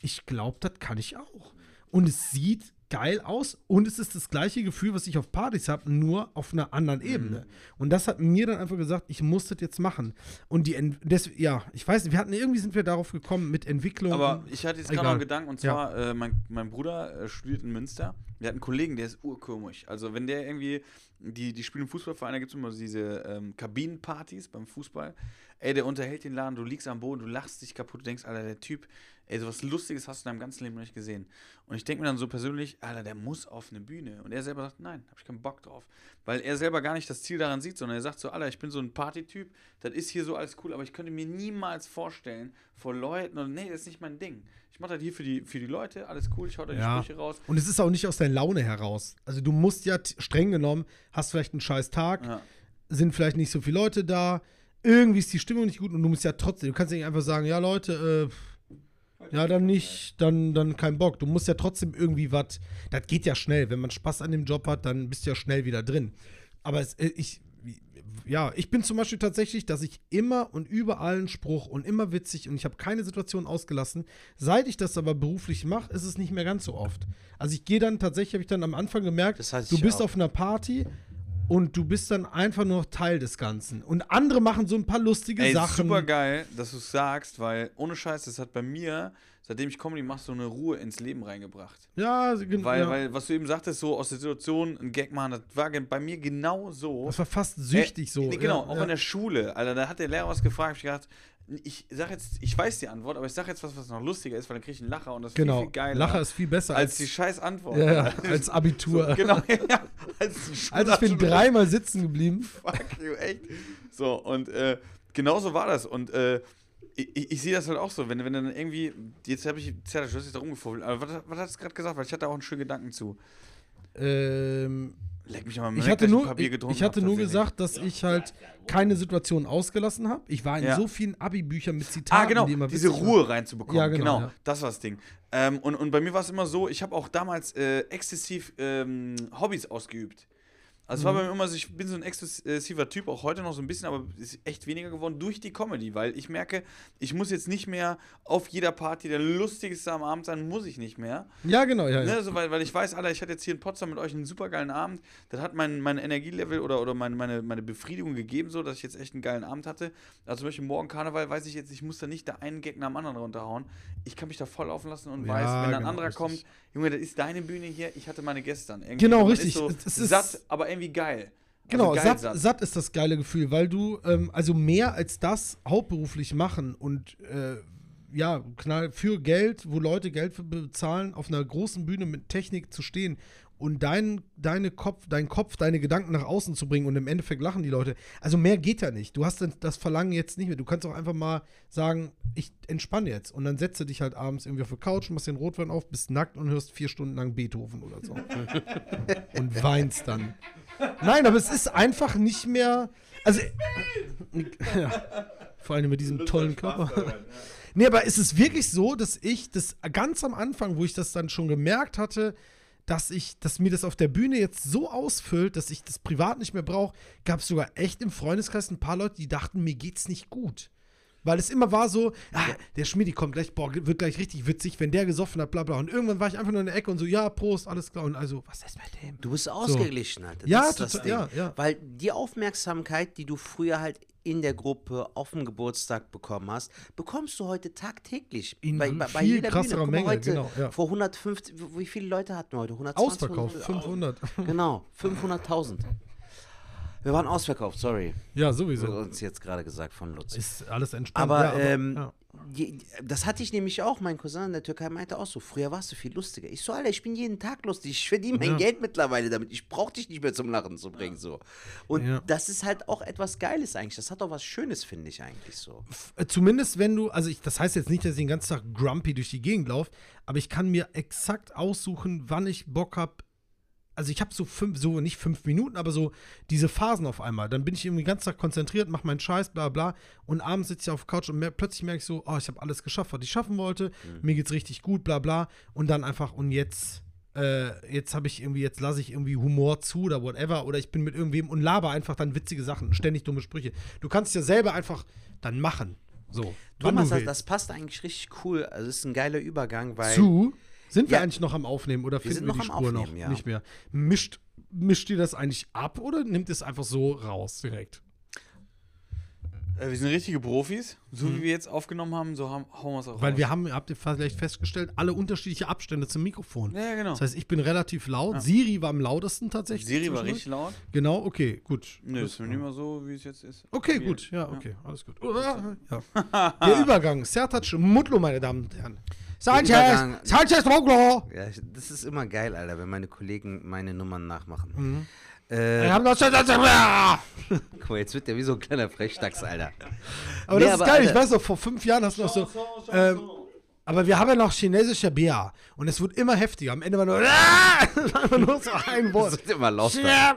ich glaube, das kann ich auch. Und es sieht geil aus und es ist das gleiche Gefühl, was ich auf Partys habe, nur auf einer anderen Ebene. Und das hat mir dann einfach gesagt, ich muss das jetzt machen. Und die, Ent des, ja, ich weiß nicht, wir hatten irgendwie sind wir darauf gekommen mit Entwicklung. Aber ich hatte jetzt gerade noch einen Gedanken und zwar, äh, mein, mein Bruder äh, studiert in Münster. Der hat einen Kollegen, der ist urkomisch. Also, wenn der irgendwie, die, die spielen im Fußballverein, da gibt es immer diese ähm, Kabinenpartys beim Fußball. Ey, der unterhält den Laden, du liegst am Boden, du lachst dich kaputt, du denkst, Alter, der Typ, ey, sowas Lustiges hast du in deinem ganzen Leben noch nicht gesehen. Und ich denke mir dann so persönlich, Alter, der muss auf eine Bühne. Und er selber sagt, nein, hab ich keinen Bock drauf. Weil er selber gar nicht das Ziel daran sieht, sondern er sagt so, Alter, ich bin so ein Partytyp, das ist hier so alles cool, aber ich könnte mir niemals vorstellen, vor Leuten, und nee, das ist nicht mein Ding. Ich mache das hier für die, für die Leute, alles cool, ich hau da die Ja. Sprüche raus. Und es ist auch nicht aus deiner Laune heraus. Also du musst ja streng genommen, hast vielleicht einen scheiß Tag, Ja. sind vielleicht nicht so viele Leute da, irgendwie ist die Stimmung nicht gut und du musst ja trotzdem, du kannst ja nicht einfach sagen, ja Leute, äh, ja dann nicht, dann, dann kein Bock. Du musst ja trotzdem irgendwie was, das geht ja schnell. Wenn man Spaß an dem Job hat, dann bist du ja schnell wieder drin. Aber es, äh, ich, ja, ich bin zum Beispiel tatsächlich, dass ich immer und überall einen Spruch und immer witzig und ich habe keine Situation ausgelassen. Seit ich das aber beruflich mache, ist es nicht mehr ganz so oft. Also ich gehe dann tatsächlich, habe ich dann am Anfang gemerkt, Das heißt, du bist auch. auf einer Party und du bist dann einfach nur noch Teil des Ganzen. Und andere machen so ein paar lustige Ey, Sachen. super geil, dass du es sagst, weil ohne Scheiß, das hat bei mir seitdem ich Comedy mache, so eine Ruhe ins Leben reingebracht. Ja, genau. Weil, ja. weil, was du eben sagtest, so aus der Situation ein Gag machen, das war bei mir genau so. das war fast süchtig Äh, so. nee, Genau, ja, auch ja. in der Schule. Alter, da hat der Lehrer was gefragt, hab ich gedacht, ich sag jetzt, ich weiß die Antwort, aber ich sag jetzt was, was noch lustiger ist, weil dann krieg ich einen Lacher und das ist Genau. viel, viel geiler. Lacher ist viel besser als als, die scheiß Antwort. ja, ja, <laughs> als Abitur. So, <laughs> genau, ja, als Also die <laughs> ich bin dreimal sitzen geblieben. Fuck you, echt. So, und äh, genau so war das. Und äh, ich, ich, sehe das halt auch so, wenn, wenn dann irgendwie, jetzt habe ich, jetzt hat er da rumgefummelt, aber was, was hast du gerade gesagt? Weil ich hatte auch einen schönen Gedanken zu. Ähm, Leck mich mal ich hatte nur, Papier ich, getrunken ich hatte hab, nur gesagt, dass ich halt keine Situation ausgelassen habe. Ich war in Ja. so vielen Abi-Büchern mit Zitaten, Ah, genau, die immer diese. Ruhe reinzubekommen. Ja, genau, genau. ja. das war das Ding. Ähm, und, und bei mir war es immer so, ich habe auch damals äh, exzessiv ähm, Hobbys ausgeübt. Also es war Mhm. bei mir immer so, ich bin so ein exzessiver Typ, auch heute noch so ein bisschen, aber ist echt weniger geworden durch die Comedy, weil ich merke, ich muss jetzt nicht mehr auf jeder Party der lustigste am Abend sein, muss ich nicht mehr. Ja, genau, ja, ja. Ne, so, weil, weil ich weiß, Alter, ich hatte jetzt hier in Potsdam mit euch einen super geilen Abend. Das hat mein, mein Energielevel oder, oder meine, meine, meine Befriedigung gegeben, so dass ich jetzt echt einen geilen Abend hatte. Also zum Beispiel morgen Karneval weiß ich jetzt, ich muss da nicht da einen Gag nach dem anderen runterhauen. Ich kann mich da voll laufen lassen und Ja, weiß, wenn ein genau, anderer richtig. kommt, Junge, das ist deine Bühne hier, ich hatte meine gestern. Irgendwie, Genau, richtig. So Es ist- satt, aber irgendwie geil. Genau, also geil satt, satt ist das geile Gefühl, weil du ähm, also mehr als das hauptberuflich machen und äh, ja, knall für Geld, wo Leute Geld für bezahlen, auf einer großen Bühne mit Technik zu stehen und dein, deine Kopf, dein Kopf, deine Gedanken nach außen zu bringen und im Endeffekt lachen die Leute. Also mehr geht ja nicht. Du hast das Verlangen jetzt nicht mehr. Du kannst auch einfach mal sagen, ich entspanne jetzt. Und dann setze dich halt abends irgendwie auf die Couch, machst den Rotwein auf, bist nackt und hörst vier Stunden lang Beethoven oder so. <laughs> und weinst dann. Nein, aber es ist einfach nicht mehr. Also. Ja, vor allem mit diesem tollen Körper. Nee, aber ist es wirklich so, dass ich das ganz am Anfang, wo ich das dann schon gemerkt hatte, dass ich, dass mir das auf der Bühne jetzt so ausfüllt, dass ich das privat nicht mehr brauche, gab es sogar echt im Freundeskreis ein paar Leute, die dachten, mir geht's nicht gut. Weil es immer war so, ah, der Schmidi kommt gleich, boah, wird gleich richtig witzig, wenn der gesoffen hat, bla bla. Und irgendwann war ich einfach nur in der Ecke und so, ja, Prost, alles klar. Und also, was ist mit dem? Du bist ausgeglichen, Alter. Ja, das ist das total- Ding. ja, ja. Weil die Aufmerksamkeit, die du früher halt in der Gruppe auf dem Geburtstag bekommen hast, bekommst du heute tagtäglich. In bei, bei, bei viel jeder krasserer Bühne. Menge, heute genau, ja. Vor 150, wie viele Leute hatten wir heute? 120? Ausverkauft, 500. Genau, 500.000. Wir waren ausverkauft, sorry. Ja, Wurde sowieso. uns jetzt gerade gesagt von Lutz. Ist alles entspannt. Aber, ja, ähm, ja. das hatte ich nämlich auch. Mein Cousin in der Türkei meinte auch so: Früher warst du viel lustiger. Ich so, Alter, ich bin jeden Tag lustig. Ich verdiene mein Ja. Geld mittlerweile damit. Ich brauche dich nicht mehr zum Lachen zu bringen. So. Und das ist halt auch etwas Geiles eigentlich. Das hat auch was Schönes, finde ich eigentlich so. Äh, Zumindest wenn du, also ich, das heißt jetzt nicht, dass ich den ganzen Tag grumpy durch die Gegend laufe, aber ich kann mir exakt aussuchen, wann ich Bock habe. Also ich habe so fünf, so nicht fünf Minuten, aber so diese Phasen auf einmal. Dann bin ich irgendwie den ganzen Tag konzentriert, mache meinen Scheiß, bla bla. Und abends sitze ich auf der Couch und mer plötzlich merke ich so, oh, ich habe alles geschafft, was ich schaffen wollte. Mir geht's richtig gut, bla bla. Und dann einfach, und jetzt, äh, jetzt habe ich irgendwie, jetzt lasse ich irgendwie Humor zu oder whatever. Oder ich bin mit irgendwem und laber einfach dann witzige Sachen, ständig dumme Sprüche. Du kannst ja selber einfach dann machen. So. Thomas, das, das passt eigentlich richtig cool. Also, es ist ein geiler Übergang, weil. Zu? Sind wir Ja. eigentlich noch am Aufnehmen oder Wir finden sind wir noch die am Spur noch ja. nicht mehr? Mischt, mischt ihr das eigentlich ab oder nimmt es einfach so raus direkt? Äh, wir sind richtige Profis. So wie wir jetzt aufgenommen haben, so haben, hauen wir es auch Mhm. Weil raus. wir haben, habt ihr vielleicht festgestellt, alle unterschiedliche Abstände zum Mikrofon. Ja, genau. Das heißt, ich bin relativ laut. Siri war am lautesten tatsächlich. Siri war richtig laut. Genau, okay, gut. Nö, Das- ist nicht mehr so, wie es jetzt ist. Okay, gut, ja, okay, alles gut. Ja. Der <laughs> Übergang, Sertac Mutlu, meine Damen und Herren. Übergang- Sanchez, Sanchez Roglo. Ja, ich- das ist immer geil, Alter, wenn meine Kollegen meine Nummern nachmachen. Mhm. Äh, Wir haben noch Aber <laughs> guck mal, jetzt wird der wie so ein kleiner Frechdachs, Alter. das Nee, ist aber, geil, ich Alter- weiß noch, vor fünf Jahren hast du noch so. Ähm, aber wir haben ja noch chinesische Bier. Und es wird immer heftiger. Am Ende war nur. <laughs> nur so ein <laughs> Das Wort. wird immer lauter.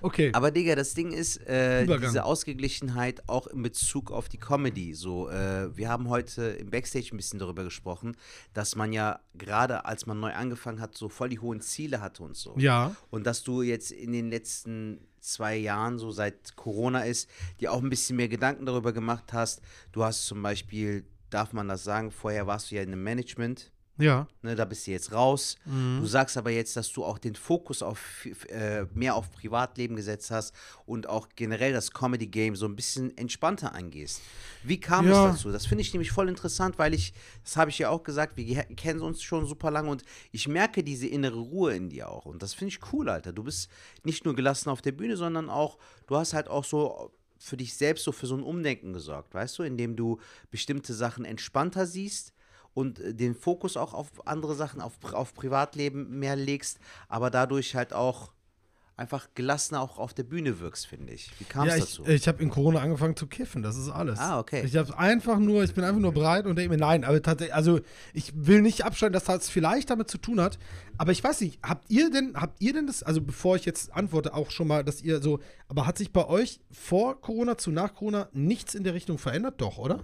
Okay. Aber Digga, das Ding ist, äh, diese Ausgeglichenheit auch in Bezug auf die Comedy. So, äh, wir haben heute im Backstage ein bisschen darüber gesprochen, dass man ja gerade als man neu angefangen hat, so voll die hohen Ziele hatte und so. ja. Und dass du jetzt in den letzten zwei Jahren, so seit Corona ist, dir auch ein bisschen mehr Gedanken darüber gemacht hast. Du hast zum Beispiel, darf man das sagen, vorher warst du ja in einem Management. Ja. Ne, da bist du jetzt raus. Du sagst aber jetzt, dass du auch den Fokus auf äh, mehr auf Privatleben gesetzt hast und auch generell das Comedy Game so ein bisschen entspannter angehst. Wie kam Ja. es dazu? Das finde ich nämlich voll interessant, weil ich, das habe ich ja auch gesagt, wir kennen uns schon super lange und ich merke diese innere Ruhe in dir auch. Und das finde ich cool, Alter. Du bist nicht nur gelassen auf der Bühne, sondern auch, du hast halt auch so für dich selbst so für so ein Umdenken gesorgt, weißt du, indem du bestimmte Sachen entspannter siehst und äh, den Fokus auch auf andere Sachen, auf, auf Privatleben mehr legst, aber dadurch halt auch einfach gelassener auch auf der Bühne wirkst, finde ich. Wie kam Ja, es ich, dazu? ich habe in Corona angefangen zu kiffen, das ist alles. Ah, okay. Ich habe einfach nur, ich bin einfach nur bereit und denke mir, nein, aber tatsächlich, also ich will nicht abstellen, dass das vielleicht damit zu tun hat, aber ich weiß nicht, habt ihr denn, habt ihr denn das, also bevor ich jetzt antworte, auch schon mal, dass ihr so, aber hat sich bei euch vor Corona zu nach Corona nichts in der Richtung verändert? Doch, oder?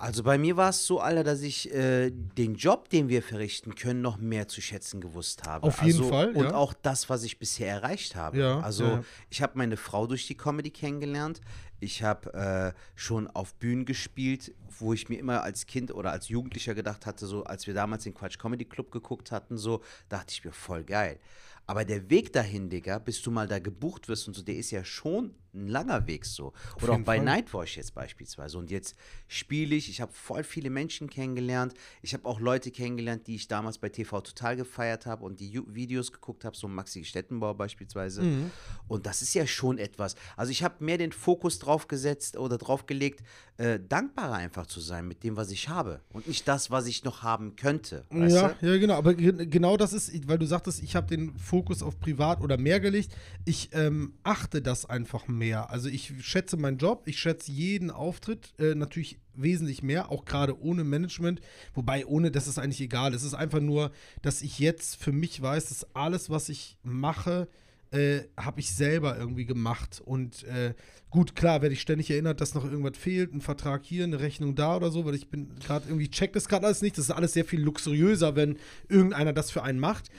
Also bei mir war es so, Alter, dass ich äh, den Job, den wir verrichten können, noch mehr zu schätzen gewusst habe. Auf jeden also, Fall, Und ja. auch das, was ich bisher erreicht habe. Ja, also ja. ich habe meine Frau durch die Comedy kennengelernt. Ich habe äh, schon auf Bühnen gespielt, wo ich mir immer als Kind oder als Jugendlicher gedacht hatte, so als wir damals den Quatsch Comedy Club geguckt hatten, so dachte ich mir voll geil. Aber der Weg dahin, Digga, bis du mal da gebucht wirst und so, der ist ja schon ein langer Weg so. Oder auch bei Fall. Nightwatch jetzt beispielsweise. Und jetzt spiele ich, ich habe voll viele Menschen kennengelernt. Ich habe auch Leute kennengelernt, die ich damals bei TV Total gefeiert habe und die Videos geguckt habe, so Maxi Stettenbauer beispielsweise. Mhm. Und das ist ja schon etwas. Also ich habe mehr den Fokus drauf gesetzt oder drauf gelegt, äh, dankbarer einfach zu sein mit dem, was ich habe. Und nicht das, was ich noch haben könnte. Ja, du? ja, genau. Aber ge- genau das ist, weil du sagtest, ich habe den Fokus auf privat oder mehr gelegt. Ich ähm, achte das einfach mehr. Also ich schätze meinen Job, ich schätze jeden Auftritt äh, natürlich wesentlich mehr, auch gerade ohne Management. Wobei ohne, das ist eigentlich egal. Es ist einfach nur, dass ich jetzt für mich weiß, dass alles, was ich mache, äh, habe ich selber irgendwie gemacht. Und äh, gut, klar, werde ich ständig erinnert, dass noch irgendwas fehlt, ein Vertrag hier, eine Rechnung da oder so, weil ich bin gerade irgendwie, check das gerade alles nicht. Das ist alles sehr viel luxuriöser, wenn irgendeiner das für einen macht.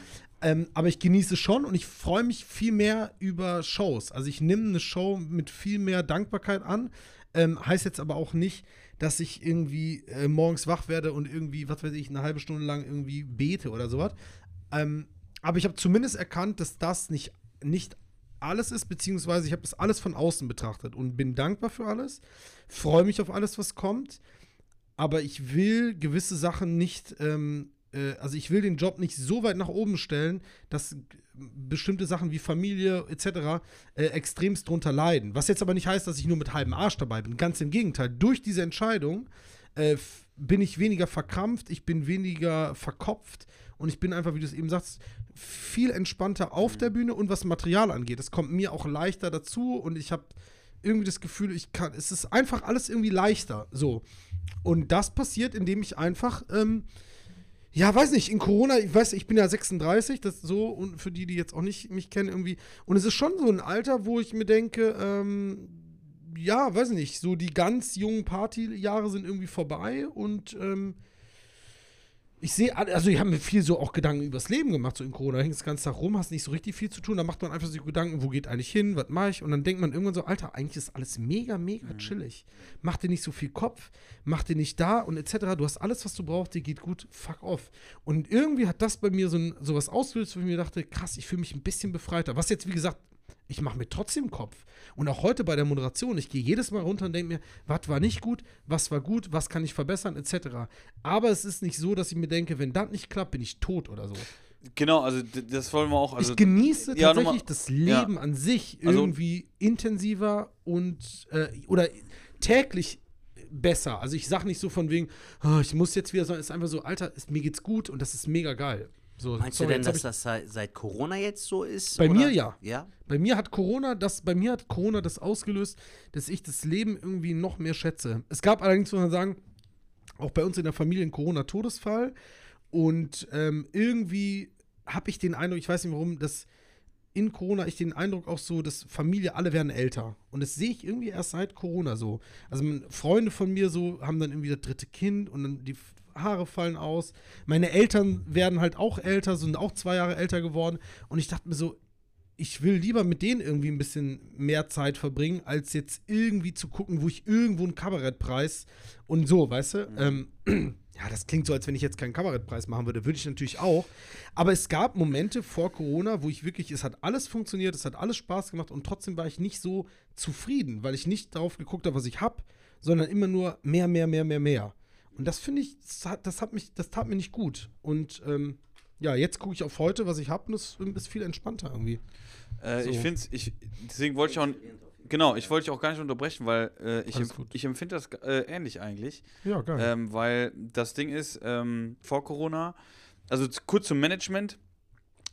Ähm, aber ich genieße schon und ich freue mich viel mehr über Shows. Also ich nehme eine Show mit viel mehr Dankbarkeit an. Ähm, heißt jetzt aber auch nicht, dass ich irgendwie äh, morgens wach werde und irgendwie, was weiß ich, eine halbe Stunde lang irgendwie bete oder sowas. Ähm, aber ich habe zumindest erkannt, dass das nicht, nicht alles ist, beziehungsweise ich habe das alles von außen betrachtet und bin dankbar für alles, freue mich auf alles, was kommt, aber ich will gewisse Sachen nicht, ähm, äh, also ich will den Job nicht so weit nach oben stellen, dass bestimmte Sachen wie Familie etc. Äh, extremst drunter leiden. Was jetzt aber nicht heißt, dass ich nur mit halbem Arsch dabei bin. Ganz im Gegenteil. Durch diese Entscheidung äh, bin ich weniger verkrampft, ich bin weniger verkopft und ich bin einfach, wie du es eben sagst, viel entspannter auf der Bühne und was Material angeht. Es kommt mir auch leichter dazu und ich habe irgendwie das Gefühl, ich kann, es ist einfach alles irgendwie leichter. So. Und das passiert, indem ich einfach, ähm, ja, weiß nicht, in Corona, ich weiß, ich bin ja 36, das so, und für die, die jetzt auch nicht mich kennen, irgendwie. Und es ist schon so ein Alter, wo ich mir denke, ähm, ja, weiß nicht, so die ganz jungen Partyjahre sind irgendwie vorbei und ähm, ich sehe, also ich habe mir viel so auch Gedanken übers Leben gemacht, so in Corona. Da hängst den ganzen Tag rum, hast nicht so richtig viel zu tun, da macht man einfach so Gedanken, wo geht eigentlich hin, was mache ich? Und dann denkt man irgendwann so, Alter, eigentlich ist alles mega, mega chillig. Mach dir nicht so viel Kopf, mach dir nicht da und etc. Du hast alles, was du brauchst, dir geht gut, fuck off. Und irgendwie hat das bei mir so ein, sowas ausgelöst, wo ich mir dachte, krass, ich fühle mich ein bisschen befreiter. Was jetzt, wie gesagt, ich mache mir trotzdem Kopf. Und auch heute bei der Moderation, ich gehe jedes Mal runter und denke mir, was war nicht gut, was war gut, was kann ich verbessern, etc. Aber es ist nicht so, dass ich mir denke, wenn das nicht klappt, bin ich tot oder so. Genau, also das wollen wir auch. Also, ich genieße ja, tatsächlich nochmal- das Leben an sich Also- irgendwie intensiver und äh, oder täglich besser. Also ich sage nicht so von wegen, "Ah, ich muss jetzt wieder, sondern es ist einfach so, Alter, es, mir geht's gut und das ist mega geil. So, Meinst sorry, du denn, dass das seit, seit Corona jetzt so ist? Bei oder? mir ja. Ja? Bei mir hat Corona das, bei mir hat Corona das ausgelöst, dass ich das Leben irgendwie noch mehr schätze. Es gab allerdings, muss man sagen, auch bei uns in der Familie einen Corona-Todesfall. Und ähm, irgendwie habe ich den Eindruck, ich weiß nicht warum, dass in Corona ich den Eindruck auch so, dass Familie, alle werden älter. Und das sehe ich irgendwie erst seit Corona so. Also Freunde von mir so haben dann irgendwie das dritte Kind und dann die Haare fallen aus. Meine Eltern werden halt auch älter, sind auch zwei Jahre älter geworden. Und ich dachte mir so, ich will lieber mit denen irgendwie ein bisschen mehr Zeit verbringen, als jetzt irgendwie zu gucken, wo ich irgendwo einen Kabarettpreis und so, weißt du? Ähm, <clears throat> ja, das klingt so, als wenn ich jetzt keinen Kabarettpreis machen würde. Würde ich natürlich auch. Aber es gab Momente vor Corona, wo ich wirklich, es hat alles funktioniert, es hat alles Spaß gemacht und trotzdem war ich nicht so zufrieden, weil ich nicht darauf geguckt habe, was ich habe, sondern immer nur mehr, mehr, mehr, mehr, mehr. Und das finde ich, das hat, das hat mich, das tat mir nicht gut. Und ähm, ja, jetzt gucke ich auf heute, was ich habe, und es ist viel entspannter irgendwie. Äh, Ich So. finde ich, deswegen wollte ich auch, genau, ich wollte dich auch gar nicht unterbrechen, weil äh, ich, empf- ich empfinde das äh, ähnlich eigentlich. Ja, geil. Ähm, weil das Ding ist, ähm, vor Corona, also kurz zum Management,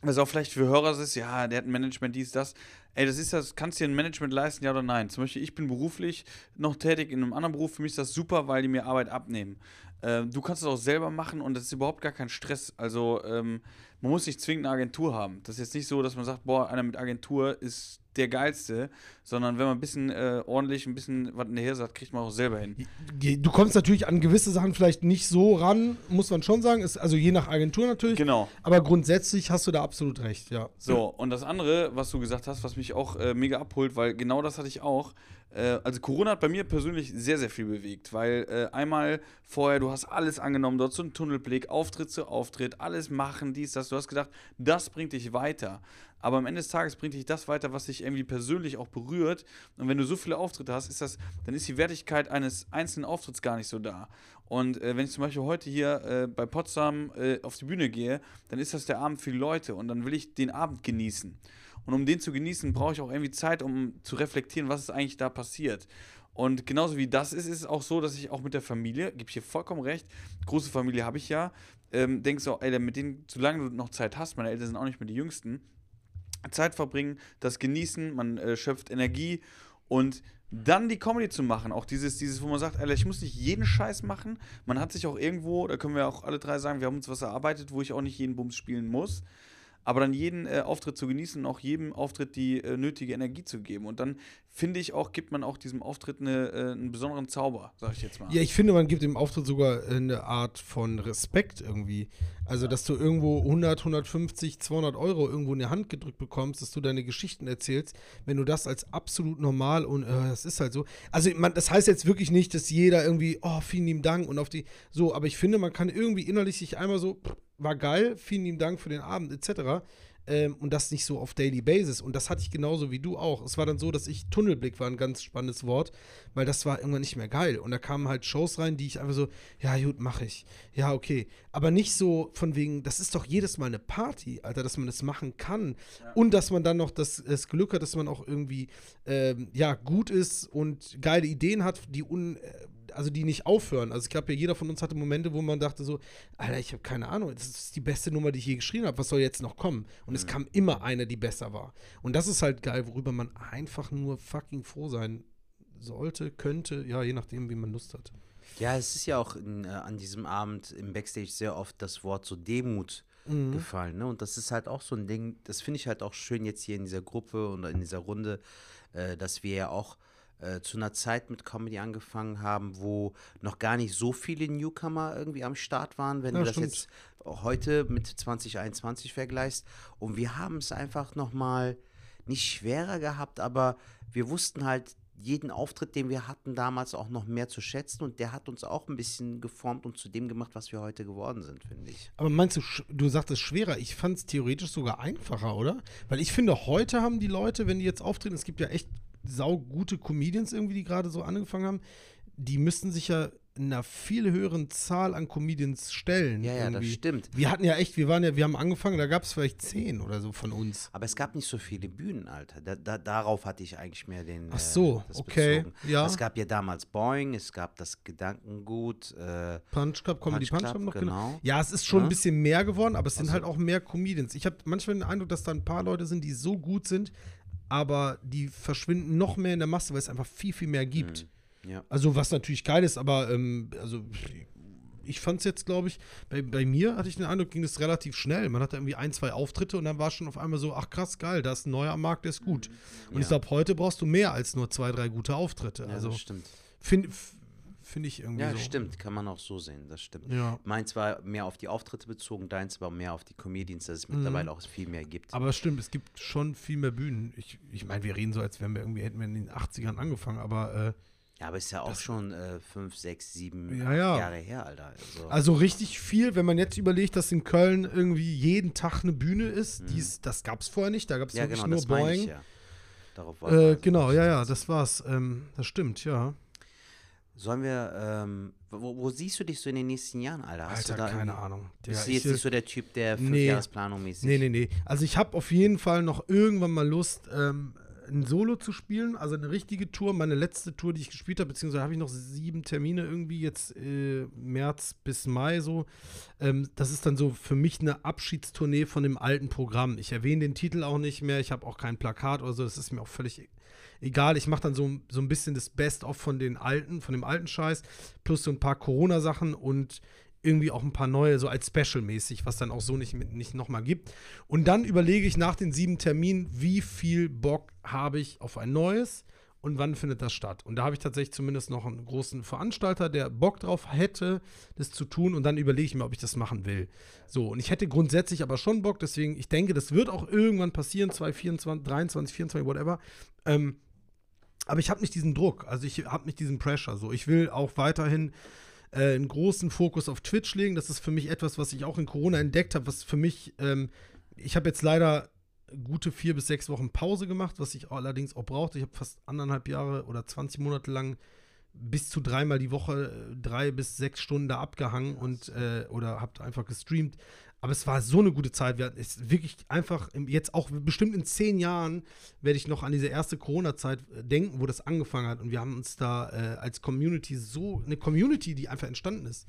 was auch vielleicht für Hörer ist, ja, der hat ein Management, dies, das. Ey, das ist das, kannst du dir ein Management leisten, ja oder nein? Zum Beispiel, ich bin beruflich noch tätig in einem anderen Beruf, für mich ist das super, weil die mir Arbeit abnehmen. Ähm, du kannst es auch selber machen und das ist überhaupt gar kein Stress. Also, ähm, man muss nicht zwingend eine Agentur haben. Das ist jetzt nicht so, dass man sagt, boah, einer mit Agentur ist der geilste, sondern wenn man ein bisschen äh, ordentlich, ein bisschen was hinterher sagt, kriegt man auch selber hin. Du kommst natürlich an gewisse Sachen vielleicht nicht so ran, muss man schon sagen. Ist also je nach Agentur natürlich. Genau. Aber grundsätzlich hast du da absolut recht, ja. So, und das andere, was du gesagt hast, was mich auch äh, mega abholt, weil genau das hatte ich auch. Äh, also Corona hat bei mir persönlich sehr, sehr viel bewegt, weil äh, einmal vorher, du hast alles angenommen, dort so einen Tunnelblick, Auftritt zu Auftritt, alles machen, dies, das. Du hast gedacht, das bringt dich weiter. Aber am Ende des Tages bringt dich das weiter, was dich irgendwie persönlich auch berührt. Und wenn du so viele Auftritte hast, ist das, dann ist die Wertigkeit eines einzelnen Auftritts gar nicht so da. Und äh, wenn ich zum Beispiel heute hier äh, bei Potsdam äh, auf die Bühne gehe, dann ist das der Abend für die Leute und dann will ich den Abend genießen. Und um den zu genießen, brauche ich auch irgendwie Zeit, um zu reflektieren, was ist eigentlich da passiert. Und genauso wie das ist, ist es auch so, dass ich auch mit der Familie, gebe ich hier vollkommen recht, große Familie habe ich ja, ähm, denkst so, ey, mit denen, solange du noch Zeit hast, meine Eltern sind auch nicht mehr die Jüngsten, Zeit verbringen, das genießen, man äh, schöpft Energie und dann die Comedy zu machen, auch dieses, dieses, wo man sagt, Alter, ich muss nicht jeden Scheiß machen. Man hat sich auch irgendwo, da können wir auch alle drei sagen, wir haben uns was erarbeitet, wo ich auch nicht jeden Bums spielen muss. Aber dann jeden äh, Auftritt zu genießen und auch jedem Auftritt die äh, nötige Energie zu geben. Und dann finde ich auch, gibt man auch diesem Auftritt eine, äh, einen besonderen Zauber, sag ich jetzt mal. Ja, ich finde, man gibt dem Auftritt sogar äh, eine Art von Respekt irgendwie. Also, dass du irgendwo 100, 150, 200 Euro irgendwo in die Hand gedrückt bekommst, dass du deine Geschichten erzählst, wenn du das als absolut normal und äh, das ist halt so. Also, man, das heißt jetzt wirklich nicht, dass jeder irgendwie, oh, vielen lieben Dank und auf die, so, aber ich finde, man kann irgendwie innerlich sich einmal so, war geil, vielen lieben Dank für den Abend, etc. Ähm, und das nicht so auf Daily Basis. Und das hatte ich genauso wie du auch. Es war dann so, dass ich, Tunnelblick war ein ganz spannendes Wort, weil das war irgendwann nicht mehr geil. Und da kamen halt Shows rein, die ich einfach so, ja, gut, mache ich. Ja, okay. Aber nicht so von wegen, das ist doch jedes Mal eine Party, Alter, dass man das machen kann. Und dass man dann noch das, das Glück hat, dass man auch irgendwie, ähm, ja, gut ist und geile Ideen hat, die un äh, also die nicht aufhören. Also ich glaube, ja, jeder von uns hatte Momente, wo man dachte so, Alter, ich habe keine Ahnung, das ist die beste Nummer, die ich je geschrieben habe. Was soll jetzt noch kommen? Und es kam immer eine, die besser war. Und das ist halt geil, worüber man einfach nur fucking froh sein sollte, könnte, ja, je nachdem, wie man Lust hat. Ja, es ist ja auch in, äh, an diesem Abend im Backstage sehr oft das Wort so Demut gefallen. Ne? Und das ist halt auch so ein Ding, das finde ich halt auch schön jetzt hier in dieser Gruppe und in dieser Runde, äh, dass wir ja auch äh, zu einer Zeit mit Comedy angefangen haben, wo noch gar nicht so viele Newcomer irgendwie am Start waren, wenn Ja, du das stimmt. jetzt heute mit 2021 vergleichst. Und wir haben es einfach nochmal nicht schwerer gehabt, aber wir wussten halt jeden Auftritt, den wir hatten, damals auch noch mehr zu schätzen und der hat uns auch ein bisschen geformt und zu dem gemacht, was wir heute geworden sind, finde ich. Aber meinst du, du sagtest schwerer, ich fand es theoretisch sogar einfacher, oder? Weil ich finde, heute haben die Leute, wenn die jetzt auftreten, es gibt ja echt saugute Comedians irgendwie, die gerade so angefangen haben, die müssten sich ja einer viel höheren Zahl an Comedians stellen. Ja, ja, das irgendwie. stimmt. Wir hatten ja echt, wir waren ja, wir haben angefangen, da gab es vielleicht zehn oder so von uns. Aber es gab nicht so viele Bühnen, Alter. Da, da, darauf hatte ich eigentlich mehr den. Ach so, das okay, bezogen. ja. Es gab ja damals Boeing, es gab das Gedankengut. Äh, Punch Club, Comedy Punch Punch, Club, noch genau. genau. Ja, es ist schon Ja. ein bisschen mehr geworden, aber es sind Also- halt auch mehr Comedians. Ich habe manchmal den Eindruck, dass da ein paar Leute sind, die so gut sind, aber die verschwinden noch mehr in der Masse, weil es einfach viel, viel mehr gibt. ja. Also, was natürlich geil ist, aber ähm, also ich fand es jetzt, glaube ich, bei, bei mir hatte ich den Eindruck, ging es relativ schnell. Man hatte irgendwie ein, zwei Auftritte und dann war schon auf einmal so, ach krass, geil, da ist ein neuer am Markt, der ist gut. Und ich Ja. glaube, heute brauchst du mehr als nur zwei, drei gute Auftritte. ja, also das stimmt. Finde find ich irgendwie Ja, so. stimmt, kann man auch so sehen, das stimmt. Ja. Meins war mehr auf die Auftritte bezogen, deins war mehr auf die Comedians, dass es mittlerweile auch viel mehr gibt. Mhm. Aber es stimmt, es gibt schon viel mehr Bühnen. Ich, ich meine, wir reden so, als wären wir irgendwie, hätten wir in den 80ern angefangen, aber äh, Ja, aber ist ja auch schon äh, fünf, sechs, sieben Ja, ja. Jahre her, Alter. Also, Also richtig viel, wenn man jetzt überlegt, dass in Köln irgendwie jeden Tag eine Bühne ist, Mhm. dies, das gab es vorher nicht, da gab es ja, wirklich genau, nur meine ich Boeing. ja. Darauf wollte Äh, genau, ja, ja, das war's. Ähm, das stimmt, ja. Sollen wir, ähm, wo, wo siehst du dich so in den nächsten Jahren, Alter? Hast Alter, du da keine Ahnung. Bist Ja, du jetzt ich, nicht so der Typ, der Nee. Fünfjahresplanung mäßig? Nee, nee, nee. Also ich habe auf jeden Fall noch irgendwann mal Lust, ähm, ein Solo zu spielen, also eine richtige Tour. Meine letzte Tour, die ich gespielt habe, beziehungsweise habe ich noch sieben Termine irgendwie jetzt äh, März bis Mai so. Ähm, das ist dann so für mich eine Abschiedstournee von dem alten Programm. Ich erwähne den Titel auch nicht mehr, ich habe auch kein Plakat oder so, das ist mir auch völlig egal. Ich mache dann so, so ein bisschen das Best-of von den alten, von dem alten Scheiß, plus so ein paar Corona-Sachen und irgendwie auch ein paar neue, so als Special-mäßig, was dann auch so nicht, nicht nochmal gibt. Und dann überlege ich nach den sieben Terminen, wie viel Bock habe ich auf ein neues und wann findet das statt. Und da habe ich tatsächlich zumindest noch einen großen Veranstalter, der Bock drauf hätte, das zu tun. Und dann überlege ich mir, ob ich das machen will. So, und ich hätte grundsätzlich aber schon Bock, deswegen, ich denke, das wird auch irgendwann passieren, 2024, 23, 24, whatever. Ähm, aber ich habe nicht diesen Druck, also ich habe nicht diesen Pressure. So, ich will auch weiterhin äh, einen großen Fokus auf Twitch legen. Das ist für mich etwas, was ich auch in Corona entdeckt habe, was für mich, ähm, ich habe jetzt leider gute vier bis sechs Wochen Pause gemacht, was ich allerdings auch brauchte. Ich habe fast anderthalb Jahre oder 20 Monate lang bis zu dreimal die Woche äh, drei bis sechs Stunden da abgehangen und äh, oder habt einfach gestreamt. Aber es war so eine gute Zeit. Wir hatten es wirklich einfach jetzt auch bestimmt in zehn Jahren werde ich noch an diese erste Corona-Zeit äh, denken, wo das angefangen hat. Und wir haben uns da äh, als Community so eine Community, die einfach entstanden ist,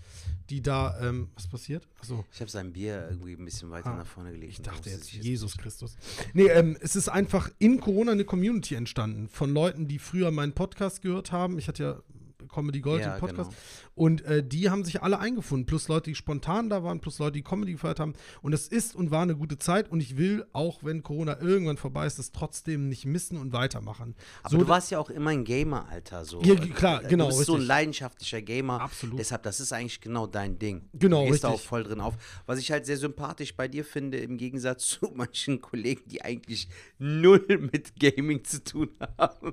die da ähm, was passiert? Achso. Ich habe sein Bier irgendwie ein bisschen weiter Ah, nach vorne gelegt. Ich dachte Da jetzt Jesus Christus. Nee, ähm, es ist einfach in Corona eine Community entstanden von Leuten, die früher meinen Podcast gehört haben. Ich hatte ja Comedy Gold Ja, Podcast. genau. Und äh, die haben sich alle eingefunden. Plus Leute, die spontan da waren, plus Leute, die Comedy gefeiert haben. Und es ist und war eine gute Zeit. Und ich will, auch wenn Corona irgendwann vorbei ist, das trotzdem nicht missen und weitermachen. Aber So, du warst ja auch immer ein Gamer, Alter. So. Ja, klar, genau, Du bist so ein richtig. leidenschaftlicher Gamer. Absolut. Deshalb, das ist eigentlich genau dein Ding. Genau, Du gehst da auch richtig. voll drin auf. Was ich halt sehr sympathisch bei dir finde, im Gegensatz <laughs> zu manchen Kollegen, die eigentlich null mit Gaming zu tun haben.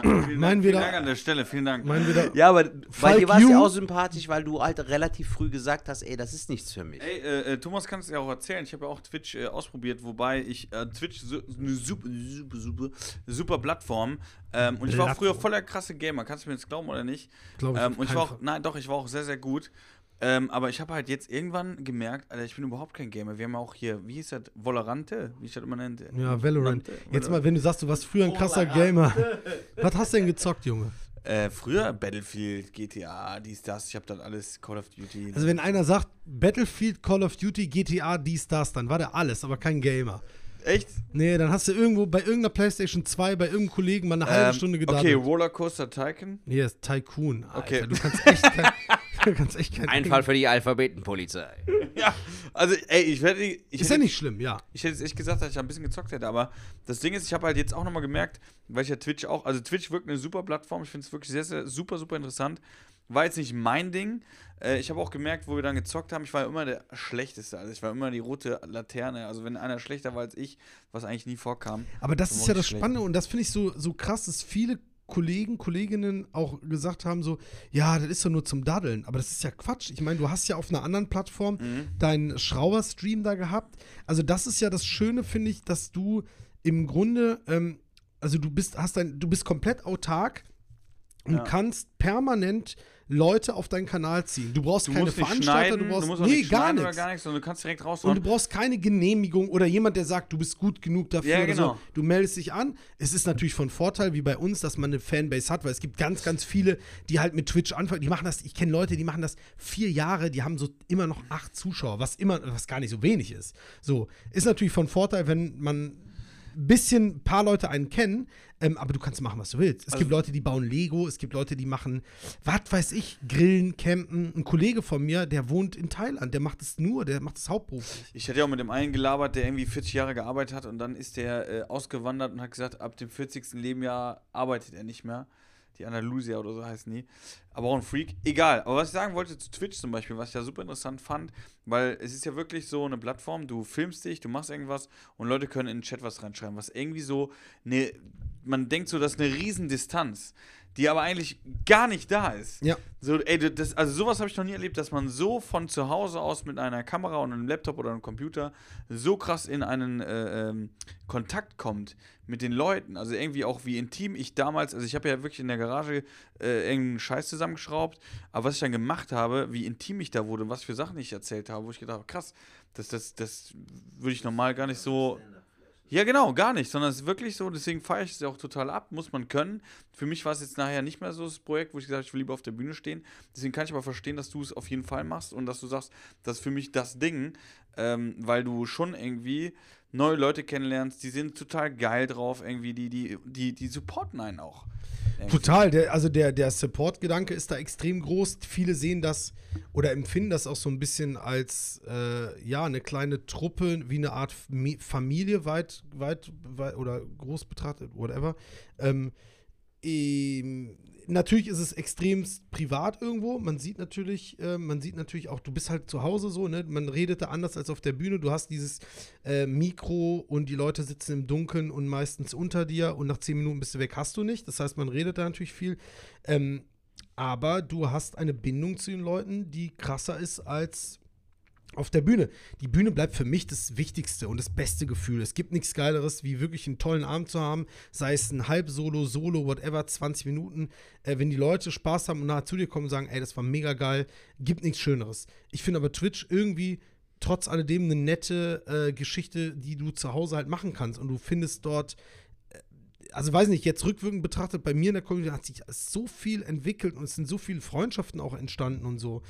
Vielen Meinen Dank, wir vielen da- Dank an der Stelle, vielen Dank. meinen wir da, Ja, aber bei dir war es ja auch sympathisch, weil du halt relativ früh gesagt hast, ey, das ist nichts für mich. Ey, äh, äh, Thomas kann es ja auch erzählen. Ich habe ja auch Twitch äh, ausprobiert, wobei ich äh, Twitch so, eine super, super, super, super Plattform. Ähm, und ich war auch früher voller krasse Gamer. Kannst du mir jetzt glauben oder nicht? glaube ich, Ähm, und ich war auch, nein, doch, ich war auch sehr, sehr gut. Ähm, aber ich habe halt jetzt irgendwann gemerkt, Alter, ich bin überhaupt kein Gamer. Wir haben auch hier, wie hieß das, Volerante, wie ich das immer nannte. Ja, Valorant. Jetzt mal, wenn du sagst, du warst früher ein krasser Gamer. Was hast du denn gezockt, Junge? Äh, früher Battlefield, GTA, dies, das. Ich habe dann alles Call of Duty. Also wenn einer sagt, Battlefield, Call of Duty, GTA, dies, das, dann war der alles, aber kein Gamer. Echt? Nee, dann hast du irgendwo bei irgendeiner Playstation 2 bei irgendeinem Kollegen mal eine halbe Ähm, Stunde Okay, gedaddelt. Rollercoaster Tycoon. Ist Tycoon. Alter. Okay. Du kannst echt kein, <laughs> <laughs> kannst echt kein Ein Fall für die Alphabetenpolizei. <laughs> Ja, also ey, ich werde. Ich Ist hätte- ja nicht schlimm, ja. Ich hätte jetzt echt gesagt, dass ich ein bisschen gezockt hätte, aber das Ding ist, ich habe halt jetzt auch nochmal gemerkt, weil ich ja Twitch auch, also Twitch wirkt eine super Plattform, ich finde es wirklich sehr, sehr super, super interessant. War jetzt nicht mein Ding. Äh, ich habe auch gemerkt, wo wir dann gezockt haben, ich war immer der Schlechteste. Also ich war immer die rote Laterne. Also wenn einer schlechter war als ich, was eigentlich nie vorkam. Aber das ist ja das schlecht. Spannende und das finde ich so, so krass, dass viele Kollegen, Kolleginnen auch gesagt haben, so, ja, das ist doch nur zum Daddeln. Aber das ist ja Quatsch. Ich meine, du hast ja auf einer anderen Plattform Mhm. deinen Schrauber-Stream da gehabt. Also, das ist ja das Schöne, finde ich, dass du im Grunde, ähm, also du bist, hast dein, du bist komplett autark und Ja. kannst permanent Leute auf deinen Kanal ziehen. Du brauchst Du keine musst Veranstalter, du brauchst musst auch nee, nicht gar nichts. gar nichts, sondern du kannst direkt Und du brauchst keine Genehmigung oder jemand, der sagt, du bist gut genug dafür Ja, genau. so. Du meldest dich an. Es ist natürlich von Vorteil, wie bei uns, dass man eine Fanbase hat, weil es gibt ganz, ganz viele, die halt mit Twitch anfangen. Die machen das, ich kenne Leute, die machen das vier Jahre, die haben so immer noch acht Zuschauer, was immer, was gar nicht so wenig ist. So, ist natürlich von Vorteil, wenn man bisschen, ein paar Leute einen kennen, ähm, aber du kannst machen, was du willst. Es Also gibt Leute, die bauen Lego, es gibt Leute, die machen, was weiß ich, Grillen, Campen. Ein Kollege von mir, der wohnt in Thailand, der macht es nur, der macht es hauptberuflich. Ich hatte ja auch mit dem einen gelabert, der irgendwie 40 Jahre gearbeitet hat und dann ist der äh, ausgewandert und hat gesagt, ab dem 40. Lebensjahr arbeitet er nicht mehr. Die Andalusia oder so heißen die. Aber auch ein Freak. Egal. Aber was ich sagen wollte zu Twitch zum Beispiel, was ich ja super interessant fand, weil es ist ja wirklich so eine Plattform, du filmst dich, du machst irgendwas und Leute können in den Chat was reinschreiben, was irgendwie so eine, man denkt so, das ist eine Riesendistanz. Die aber eigentlich gar nicht da ist. Ja. So, ey, das, also sowas habe ich noch nie erlebt, dass man so von zu Hause aus mit einer Kamera und einem Laptop oder einem Computer so krass in einen äh, ähm, Kontakt kommt mit den Leuten. Also irgendwie auch wie intim ich damals, also ich habe ja wirklich in der Garage äh, irgendeinen Scheiß zusammengeschraubt, aber was ich dann gemacht habe, wie intim ich da wurde und was für Sachen ich erzählt habe, wo ich gedacht habe, krass, das, das, das würde ich normal gar nicht so. Ja, genau, gar nicht, sondern es ist wirklich so, deswegen feiere ich es ja auch total ab, muss man können. Für mich war es jetzt nachher nicht mehr so das Projekt, wo ich gesagt habe, ich will lieber auf der Bühne stehen. Deswegen kann ich aber verstehen, dass du es auf jeden Fall machst und dass du sagst, das ist für mich das Ding, ähm, weil du schon irgendwie neue Leute kennenlernst, die sind total geil drauf, irgendwie, die, die, die, die supporten einen auch. Irgendwie. Total, der, also der, der Support-Gedanke ist da extrem groß. Viele sehen das oder empfinden das auch so ein bisschen als äh, ja, eine kleine Truppe, wie eine Art Mi- Familie weit, weit, weit oder groß betrachtet, whatever. Ähm, ähm, natürlich ist es extremst privat irgendwo. Man sieht natürlich, äh, man sieht natürlich auch, du bist halt zu Hause so, ne? Man redet da anders als auf der Bühne. Du hast dieses äh, Mikro und die Leute sitzen im Dunkeln und meistens unter dir und nach zehn Minuten bist du weg, hast du nicht. Das heißt, man redet da natürlich viel. Ähm, aber du hast eine Bindung zu den Leuten, die krasser ist als auf der Bühne. Die Bühne bleibt für mich das wichtigste und das beste Gefühl. Es gibt nichts Geileres, wie wirklich einen tollen Abend zu haben, sei es ein Halbsolo, Solo, whatever, 20 Minuten. Äh, wenn die Leute Spaß haben und nachher zu dir kommen und sagen, ey, das war mega geil, gibt nichts Schöneres. Ich finde aber Twitch irgendwie trotz alledem eine nette äh, Geschichte, die du zu Hause halt machen kannst und du findest dort also weiß nicht, jetzt rückwirkend betrachtet, bei mir in der Community hat sich so viel entwickelt und es sind so viele Freundschaften auch entstanden und so.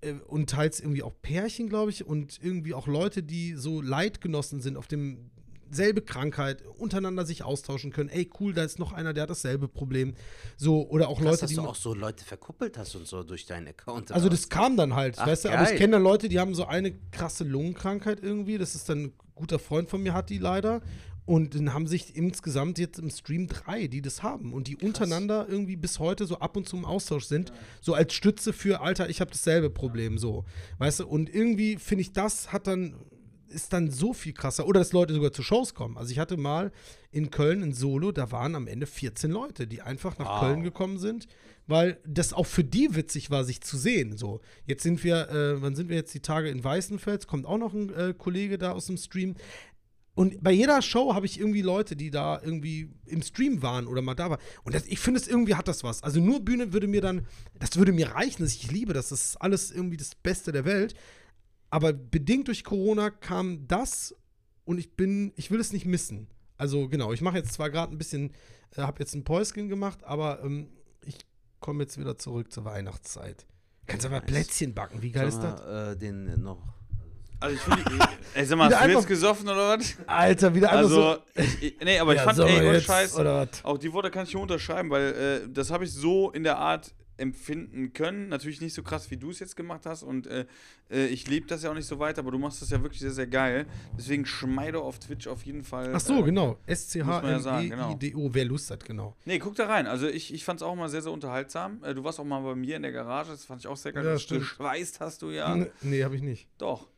Äh, Und teils irgendwie auch Pärchen, glaube ich, und irgendwie auch Leute, die so Leidgenossen sind, auf dem selbe Krankheit, untereinander sich austauschen können. Ey, cool, da ist noch einer, der hat dasselbe Problem. So, oder auch Krass, Leute, dass die. du ma- auch so Leute verkuppelt hast und so durch deinen Account. also das kam dann halt, Ach, weißt du, aber ich kenne dann Leute, die haben so eine krasse Lungenkrankheit irgendwie. Das ist dann ein guter Freund von mir, hat die leider. Und dann haben sich insgesamt jetzt im Stream drei, die das haben und die untereinander irgendwie bis heute so ab und zu im Austausch sind. So als Stütze für, Alter, ich habe dasselbe Problem, so. Weißt du, und irgendwie finde ich, das hat dann, ist dann so viel krasser. Oder dass Leute sogar zu Shows kommen. Also ich hatte mal in Köln ein Solo, da waren am Ende 14 Leute, die einfach nach Wow. Köln gekommen sind, weil das auch für die witzig war, sich zu sehen. So, jetzt sind wir, äh, wann sind wir jetzt die Tage in Weißenfels? Kommt auch noch ein äh, Kollege da aus dem Stream. Und bei jeder Show habe ich irgendwie Leute, die da irgendwie im Stream waren oder mal da waren. Und das, ich finde, es irgendwie hat das was. Also nur Bühne würde mir dann, das würde mir reichen, dass ich liebe das. Das ist alles irgendwie das Beste der Welt. Aber bedingt durch Corona kam das und ich bin, ich will es nicht missen. Also genau, ich mache jetzt zwar gerade ein bisschen, äh, habe jetzt ein Päuschen gemacht, aber ähm, ich komme jetzt wieder zurück zur Weihnachtszeit. Kannst aber Nice. Plätzchen backen, wie geil Sag ist das? mal, Äh, den noch. Also ich finde, <laughs> ey, sag mal, Wieder hast du jetzt gesoffen oder was? Alter, wieder einfach Also, so. ich, nee, aber ich Ja, fand, sollen ey, jetzt, Scheiß, auch die Worte kann ich hier unterschreiben, weil äh, das habe ich so in der Art empfinden können. Natürlich nicht so krass, wie du es jetzt gemacht hast und äh, äh, ich lebe das ja auch nicht so weiter, aber du machst das ja wirklich sehr, sehr geil. Deswegen schmeide auf Twitch auf jeden Fall. Ach so, äh, genau. muss man ja sagen, genau. S-C-H-M-E-I-D-O. Wer Lust hat, genau. Nee, guck da rein. Also ich, ich fand es auch mal sehr, sehr unterhaltsam. Äh, du warst auch mal bei mir in der Garage, das fand ich auch sehr geil. Ja. Geschweißt hast du ja. N- Nee, habe ich nicht. Doch.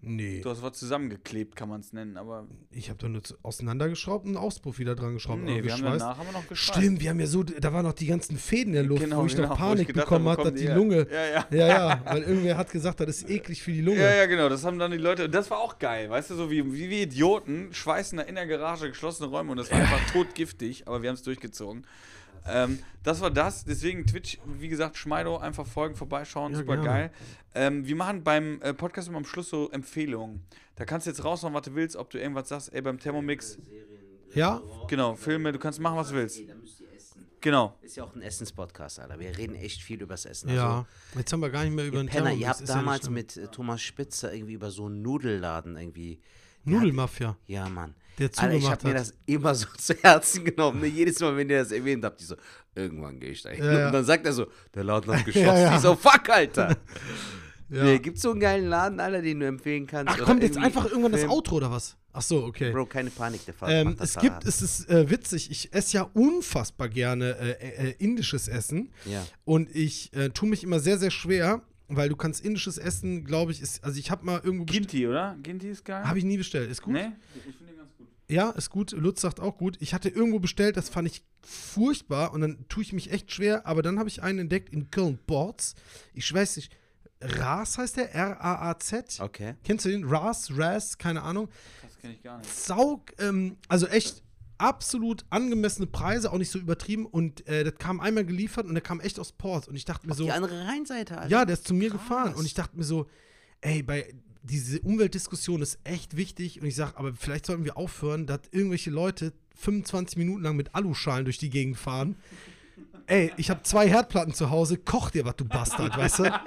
Nee. Du hast was zusammengeklebt, kann man es nennen, aber. Ich habe doch nur auseinandergeschraubt und einen Auspuff wieder dran geschraubt. nee, wir haben danach haben wir noch geschweißt. Stimmt, wir haben ja so, da waren noch die ganzen Fäden in der Luft, Genau, wo ich genau, noch Panik ich bekommen habe, dass die die? Lunge. Ja, ja. Ja, ja, <laughs> weil irgendwer hat gesagt, das ist eklig für die Lunge. Ja, ja, genau, das haben dann die Leute, und das war auch geil, weißt du, so wie, wie wir Idioten schweißen da in der Garage geschlossene Räume und das war einfach totgiftig, aber wir haben es durchgezogen. Ähm, das war das, deswegen Twitch, wie gesagt, Schmeido, einfach folgen, vorbeischauen, Ja, super gerne. geil. Ähm, wir machen beim äh, Podcast immer am Schluss so Empfehlungen. Da kannst du jetzt raushauen, was du willst, ob du irgendwas sagst, ey, beim Thermomix, Ja? genau, Filme, du kannst machen, was du willst. Da müsst ihr essen. Genau. Ist ja auch ein Essenspodcast, Alter. Wir reden echt viel übers Essen. Ja. Jetzt haben wir gar nicht mehr über den Penner, Thermomix. ihr habt ja damals schlimm. mit äh, Thomas Spitzer irgendwie über so einen Nudelladen irgendwie. Nudelmafia, Ja, Mann. Der Alter, ich zugemacht hab mir das immer so <laughs> zu Herzen genommen. Ne? Jedes Mal, wenn ihr das erwähnt habt, ich so, irgendwann gehe ich da hin. Ja, ja. Und dann sagt er so, der Laden hat <laughs> geschlossen. Ja, ja. Ich so, fuck, Alter. <laughs> Ja. Nee, gibt's so einen geilen Laden, Alter, den du empfehlen kannst? Ach, Oder kommt jetzt einfach irgendwann das Film? Outro oder was? Ach so, okay. Bro, keine Panik, der Vater Ähm, das es gibt, es ist äh, witzig, ich esse ja unfassbar gerne äh, äh, indisches Essen. Ja. Und ich äh, tue mich immer sehr, sehr schwer, weil du kannst indisches Essen, glaube ich, ist, also ich habe mal irgendwo. Ginti, oder? Ginti ist geil. Habe ich nie bestellt. Ist gut? Nee? Ich finde. Ja, ist gut. Lutz sagt auch gut. Ich hatte irgendwo bestellt, das fand ich furchtbar und dann tue ich mich echt schwer, aber dann habe ich einen entdeckt in Köln-Borz. Ich weiß nicht, Ras heißt der, R-A-A-Z. Okay. Kennst du den? Ras, Ras, keine Ahnung. Das kenne ich gar nicht. Sau, ähm, also echt absolut angemessene Preise, auch nicht so übertrieben und äh, das kam einmal geliefert und der kam echt aus Ports und ich dachte mir so, Die andere Rheinseite, Alter. ja, der ist zu mir gefahren und ich dachte mir so, ey, bei diese Umweltdiskussion ist echt wichtig und ich sage, aber vielleicht sollten wir aufhören, dass irgendwelche Leute 25 Minuten lang mit Aluschalen durch die Gegend fahren. Ey, ich habe zwei Herdplatten zu Hause, koch dir was, du Bastard, weißt du?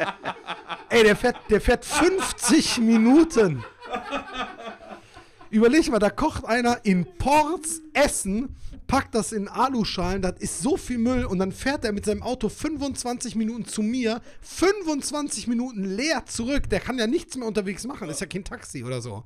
Ey, der fährt, der fährt 50 Minuten. Überleg mal, da kocht einer in Ports Essen, packt das in Aluschalen, das ist so viel Müll und dann fährt er mit seinem Auto 25 Minuten zu mir, 25 Minuten leer zurück. Der kann ja nichts mehr unterwegs machen, ist ja kein Taxi oder so.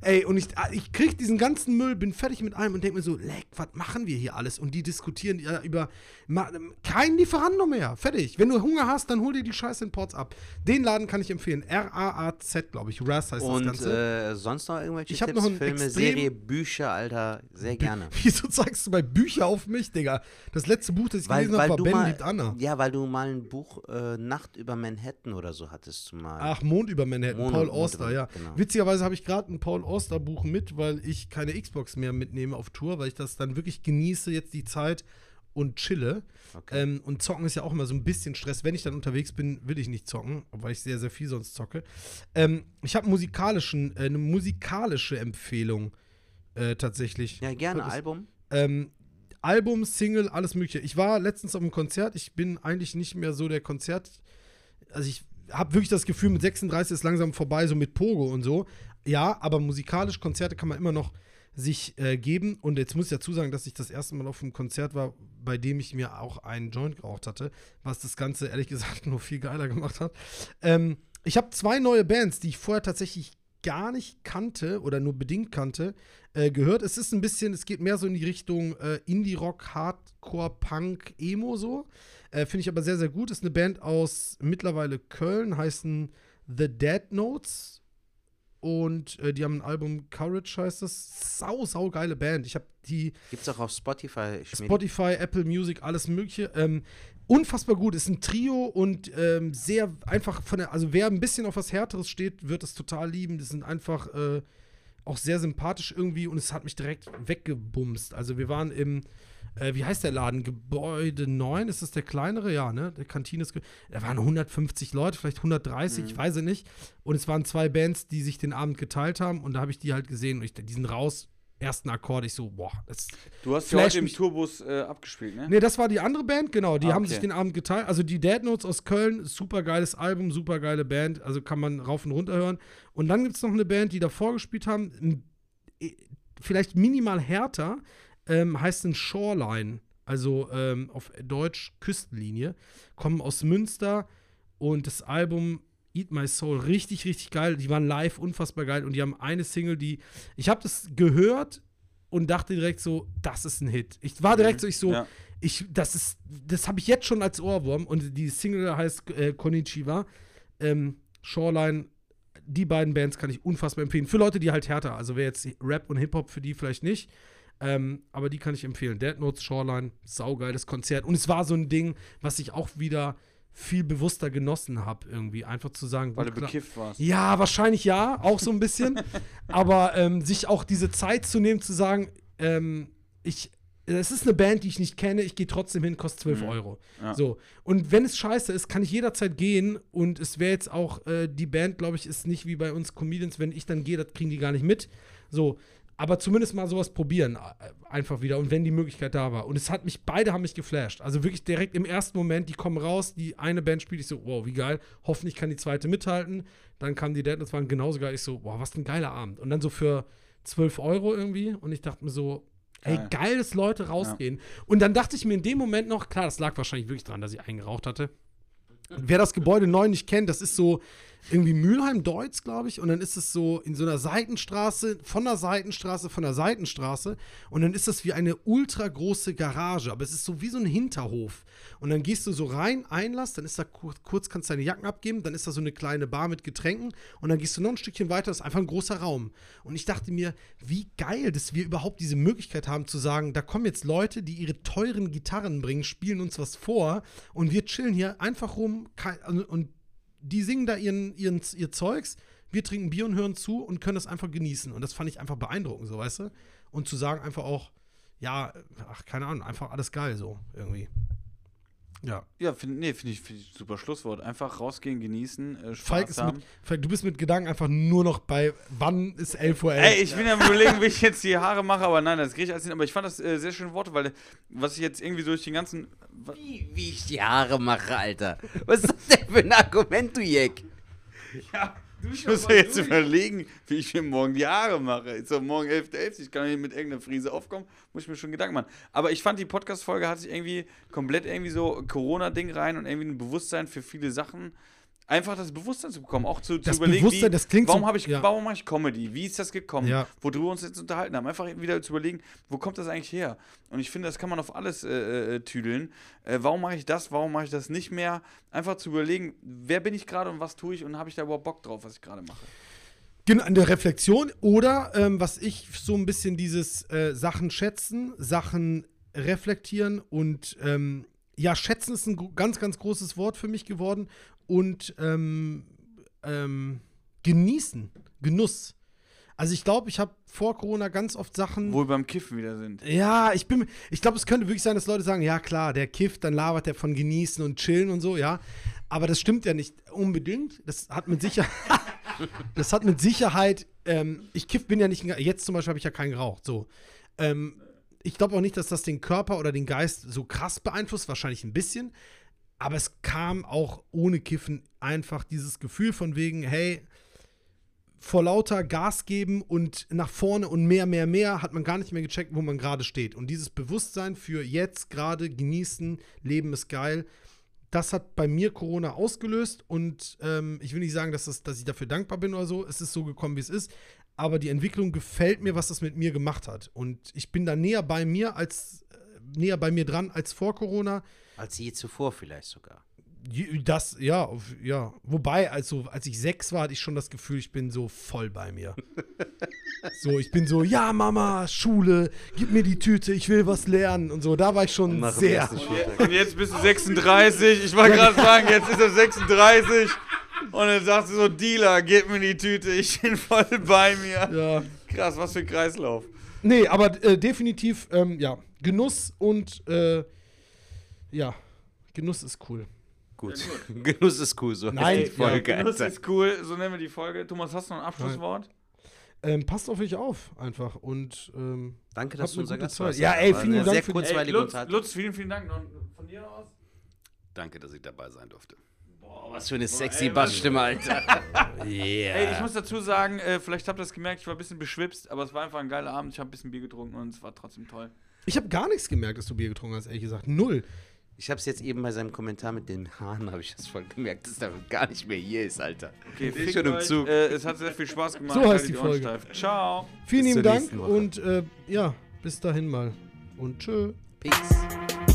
Ey, und ich, ich krieg diesen ganzen Müll, bin fertig mit allem und denke mir so, leck, was machen wir hier alles? Und die diskutieren ja über ma, kein Lieferando mehr. Fertig. Wenn du Hunger hast, dann hol dir die Scheiße in Ports ab. Den Laden kann ich empfehlen. R-A-A-Z, glaube ich. Ras heißt Und das Ganze. äh, sonst noch irgendwelche Ich Tipps, noch einen Filme, extrem- Serie, Bücher, Alter, sehr gerne. <laughs> Wieso zeigst du bei Bücher auf mich, Digga? Das letzte Buch, das ich Weil, gelesen habe, war Ben mal, liebt Anna. ja, weil du mal ein Buch äh, Nacht über Manhattan oder so hattest mal. Ach, Mond über Manhattan, Mond- Paul Auster, ja. genau. Witzigerweise habe ich gerade ein Paul Auster Buch mit, weil ich keine Xbox mehr mitnehme auf Tour, weil ich das dann wirklich genieße, jetzt die Zeit und chille. Okay. Ähm, und zocken ist ja auch immer so ein bisschen Stress. Wenn ich dann unterwegs bin, will ich nicht zocken, weil ich sehr, sehr viel sonst zocke. Ähm, ich habe musikalischen, äh, eine musikalische Empfehlung äh, tatsächlich. ja, gerne, Das- Album. Ähm, Album, Single, alles Mögliche. Ich war letztens auf einem Konzert. Ich bin eigentlich nicht mehr so der Konzert. Also, ich habe wirklich das Gefühl, mit 36 ist langsam vorbei, so mit Pogo und so. Ja, aber musikalisch Konzerte kann man immer noch sich äh, geben. Und jetzt muss ich dazu sagen, dass ich das erste Mal auf einem Konzert war, bei dem ich mir auch einen Joint geraucht hatte, was das Ganze ehrlich gesagt <laughs> nur viel geiler gemacht hat. Ähm, ich habe zwei neue Bands, die ich vorher tatsächlich gar nicht kannte oder nur bedingt kannte, äh, gehört. Es ist ein bisschen, es geht mehr so in die Richtung äh, Indie-Rock, Hardcore, Punk, Emo so. Äh, Finde ich aber sehr, sehr gut. Ist eine Band aus mittlerweile Köln, heißen The Dead Notes. Und äh, die haben ein Album, Courage heißt das. Sau, sau geile Band. Ich habe die Gibt's auch auf Spotify. Schmiedi. Spotify, Apple Music, alles Mögliche. Ähm, unfassbar gut. Ist ein Trio und ähm, sehr einfach von der, also wer ein bisschen auf was Härteres steht, wird es total lieben. Das sind einfach äh, auch sehr sympathisch irgendwie und es hat mich direkt weggebumst. Also wir waren im, äh, wie heißt der Laden? Gebäude 9, ist das der kleinere? Ja, ne? Der Kantine ist, da waren 150 Leute, vielleicht 130, ich weiß es nicht. Und es waren zwei Bands, die sich den Abend geteilt haben und da habe ich die halt gesehen und ich, die sind raus, ersten Akkord, ich so, boah, das Du hast ja heute im mich- Tourbus äh, abgespielt, ne? Nee, das war die andere Band, genau. Die Ah, haben okay. sich den Abend geteilt. Also die Dead Notes aus Köln, super geiles Album, super geile Band. Also kann man rauf und runter hören. Und dann gibt es noch eine Band, die davor gespielt haben, eh, vielleicht minimal härter, ähm, heißt ein Shoreline. Also ähm, auf Deutsch Küstenlinie. Kommen aus Münster und das Album Eat My Soul, richtig, richtig geil. Die waren live unfassbar geil und die haben eine Single, die. Ich habe das gehört und dachte direkt so, das ist ein Hit. Ich war direkt so, ich so, Ja. ich, das ist, das habe ich jetzt schon als Ohrwurm und die Single heißt äh, Konnichiwa. Ähm, Shoreline, die beiden Bands kann ich unfassbar empfehlen. Für Leute, die halt härter, also wer jetzt Rap und Hip-Hop, für die vielleicht nicht. Ähm, aber die kann ich empfehlen. Dead Notes, Shoreline, saugeiles Konzert. Und es war so ein Ding, was ich auch wieder viel bewusster genossen habe, irgendwie. Einfach zu sagen, Weil du bekifft warst. ja, wahrscheinlich ja, auch so ein bisschen. <laughs> Aber ähm, sich auch diese Zeit zu nehmen, zu sagen, ähm, ich, es ist eine Band, die ich nicht kenne, ich gehe trotzdem hin, kostet 12 Euro. Ja. So. Und wenn es scheiße ist, kann ich jederzeit gehen. Und es wäre jetzt auch, äh, die Band, glaube ich, ist nicht wie bei uns Comedians, wenn ich dann gehe, das kriegen die gar nicht mit. So. Aber zumindest mal sowas probieren, äh, einfach wieder. Und wenn die Möglichkeit da war. Und es hat mich, beide haben mich geflasht. Also wirklich direkt im ersten Moment, die kommen raus, die eine Band spielt, ich so, wow, wie geil. Hoffentlich kann die zweite mithalten. Dann kamen die Dead, das waren genauso geil. Ich so, wow, was ein geiler Abend. Und dann so für 12 Euro irgendwie. Und ich dachte mir so, ey, Geil. geil, dass Leute rausgehen. Und dann dachte ich mir in dem Moment noch, klar, das lag wahrscheinlich wirklich dran, dass ich eingeraucht hatte. Wer das Gebäude 9 nicht kennt, das ist so irgendwie Mülheim-Deutz, glaube ich. Und dann ist es so in so einer Seitenstraße, von der Seitenstraße, von der Seitenstraße. Und dann ist das wie eine ultra große Garage. Aber es ist so wie so ein Hinterhof. Und dann gehst du so rein, Einlass, dann ist da kurz, kurz kannst du deine Jacken abgeben, dann ist da so eine kleine Bar mit Getränken. Und dann gehst du noch ein Stückchen weiter, das ist einfach ein großer Raum. Und ich dachte mir, wie geil, dass wir überhaupt diese Möglichkeit haben zu sagen, da kommen jetzt Leute, die ihre teuren Gitarren bringen, spielen uns was vor und wir chillen hier einfach rum und die singen da ihren, ihren, ihr Zeugs, wir trinken Bier und hören zu und können das einfach genießen. Und das fand ich einfach beeindruckend, so weißt du? Und zu sagen einfach auch, ja, ach, keine Ahnung, einfach alles geil so irgendwie. Ja. Ja, finde nee, find ich, find ich super Schlusswort. Einfach rausgehen, genießen, äh, Spaß Falk ist haben. mit, Falk, du bist mit Gedanken einfach nur noch bei, wann ist 11 Uhr 11? Ey, ich bin ja am überlegen, wie ich jetzt die Haare mache, aber nein, das kriege ich alles hin. Aber ich fand das äh, sehr schöne Worte, weil was ich jetzt irgendwie durch den ganzen. Wie, wie ich die Haare mache, Alter. Was ist das denn für ein Argument, du Jeck? Ja, ich muss ja jetzt überlegen, wie ich mir morgen die Haare mache. Ist doch morgen 11.11. Ich kann nicht mit irgendeiner Frise aufkommen, muss ich mir schon Gedanken machen. Aber ich fand, die Podcast-Folge hat sich irgendwie komplett irgendwie so Corona-Ding rein und irgendwie ein Bewusstsein für viele Sachen. Einfach das Bewusstsein zu bekommen, auch zu, zu überlegen, Bewusstsein, wie, das klingt warum so- ich, ja. warum mache ich Comedy? Wie ist das gekommen? Ja. Worüber wir uns jetzt unterhalten haben. Einfach wieder zu überlegen, wo kommt das eigentlich her? Und ich finde, das kann man auf alles äh, äh, tüdeln. Äh, warum mache ich das? Warum mache ich das nicht mehr? Einfach zu überlegen, wer bin ich gerade und was tue ich und habe ich da überhaupt Bock drauf, was ich gerade mache? Genau, an der Reflexion oder ähm, was ich so ein bisschen dieses äh, Sachen schätzen, Sachen reflektieren und ähm, ja, schätzen ist ein ganz, ganz großes Wort für mich geworden und ähm, ähm, genießen, Genuss. Also ich glaube, ich habe vor Corona ganz oft Sachen. Wo wir beim Kiffen wieder sind. Ja, ich bin, ich glaube, es könnte wirklich sein, dass Leute sagen, ja klar, der kifft, dann labert der von genießen und chillen und so, ja. Aber das stimmt ja nicht unbedingt. Das hat mit Sicherheit, <laughs> das hat mit Sicherheit, ähm, ich kiff bin ja nicht, jetzt zum Beispiel habe ich ja keinen geraucht, so. Ähm, ich glaube auch nicht, dass das den Körper oder den Geist so krass beeinflusst, wahrscheinlich ein bisschen. Aber es kam auch ohne Kiffen einfach dieses Gefühl von wegen, hey, vor lauter Gas geben und nach vorne und mehr, mehr, mehr hat man gar nicht mehr gecheckt, wo man gerade steht. Und dieses Bewusstsein für jetzt gerade genießen, Leben ist geil, das hat bei mir Corona ausgelöst und ähm, ich will nicht sagen, dass, das, dass ich dafür dankbar bin oder so. Es ist so gekommen, wie es ist. Aber die Entwicklung gefällt mir, was das mit mir gemacht hat. Und ich bin da näher bei mir als äh, näher bei mir dran als vor Corona. Als je zuvor vielleicht sogar. Das, ja, ja. Wobei, also, als ich sechs war, hatte ich schon das Gefühl, ich bin so voll bei mir. <laughs> so, ich bin so, ja, Mama, Schule, gib mir die Tüte, ich will was lernen und so. Da war ich schon sehr. Und jetzt bist du 36. Ich wollte gerade sagen, jetzt ist er 36. Und dann sagst du so, Dealer, gib mir die Tüte, ich bin voll bei mir. Ja. Krass, was für ein Kreislauf. Nee, aber äh, definitiv, ähm, ja, Genuss und, äh, ja, Genuss ist cool. Gut. <laughs> Genuss ist cool, so Nein, heißt die ja, Folge, Das Alter. ist cool, so nennen wir die Folge. Thomas, hast du noch ein Abschlusswort? Ähm, passt auf euch auf, einfach. Und, ähm, Danke, dass du unser Gast warst. Ja, ey, vielen Dank sehr für die- Lutz. Lutz, vielen, vielen Dank. Noch von dir aus? Danke, dass ich dabei sein durfte. Boah, was für eine sexy Bassstimme, Alter. <laughs> Ey, ich muss dazu sagen, äh, vielleicht habt ihr das gemerkt, ich war ein bisschen beschwipst, aber es war einfach ein geiler Abend. Ich habe ein bisschen Bier getrunken und es war trotzdem toll. ich habe gar nichts gemerkt, dass du Bier getrunken hast, ehrlich gesagt. Null. Ich hab's jetzt eben bei seinem Kommentar mit den Haaren, habe ich das voll gemerkt, dass er gar nicht mehr hier ist, Alter. Okay, Ich schon im. Zug. Äh, es hat sehr viel Spaß gemacht. So heißt die Ohren Folge. steif. Ciao. Vielen lieben Dank und, äh, ja, bis dahin mal. Und tschö. Peace.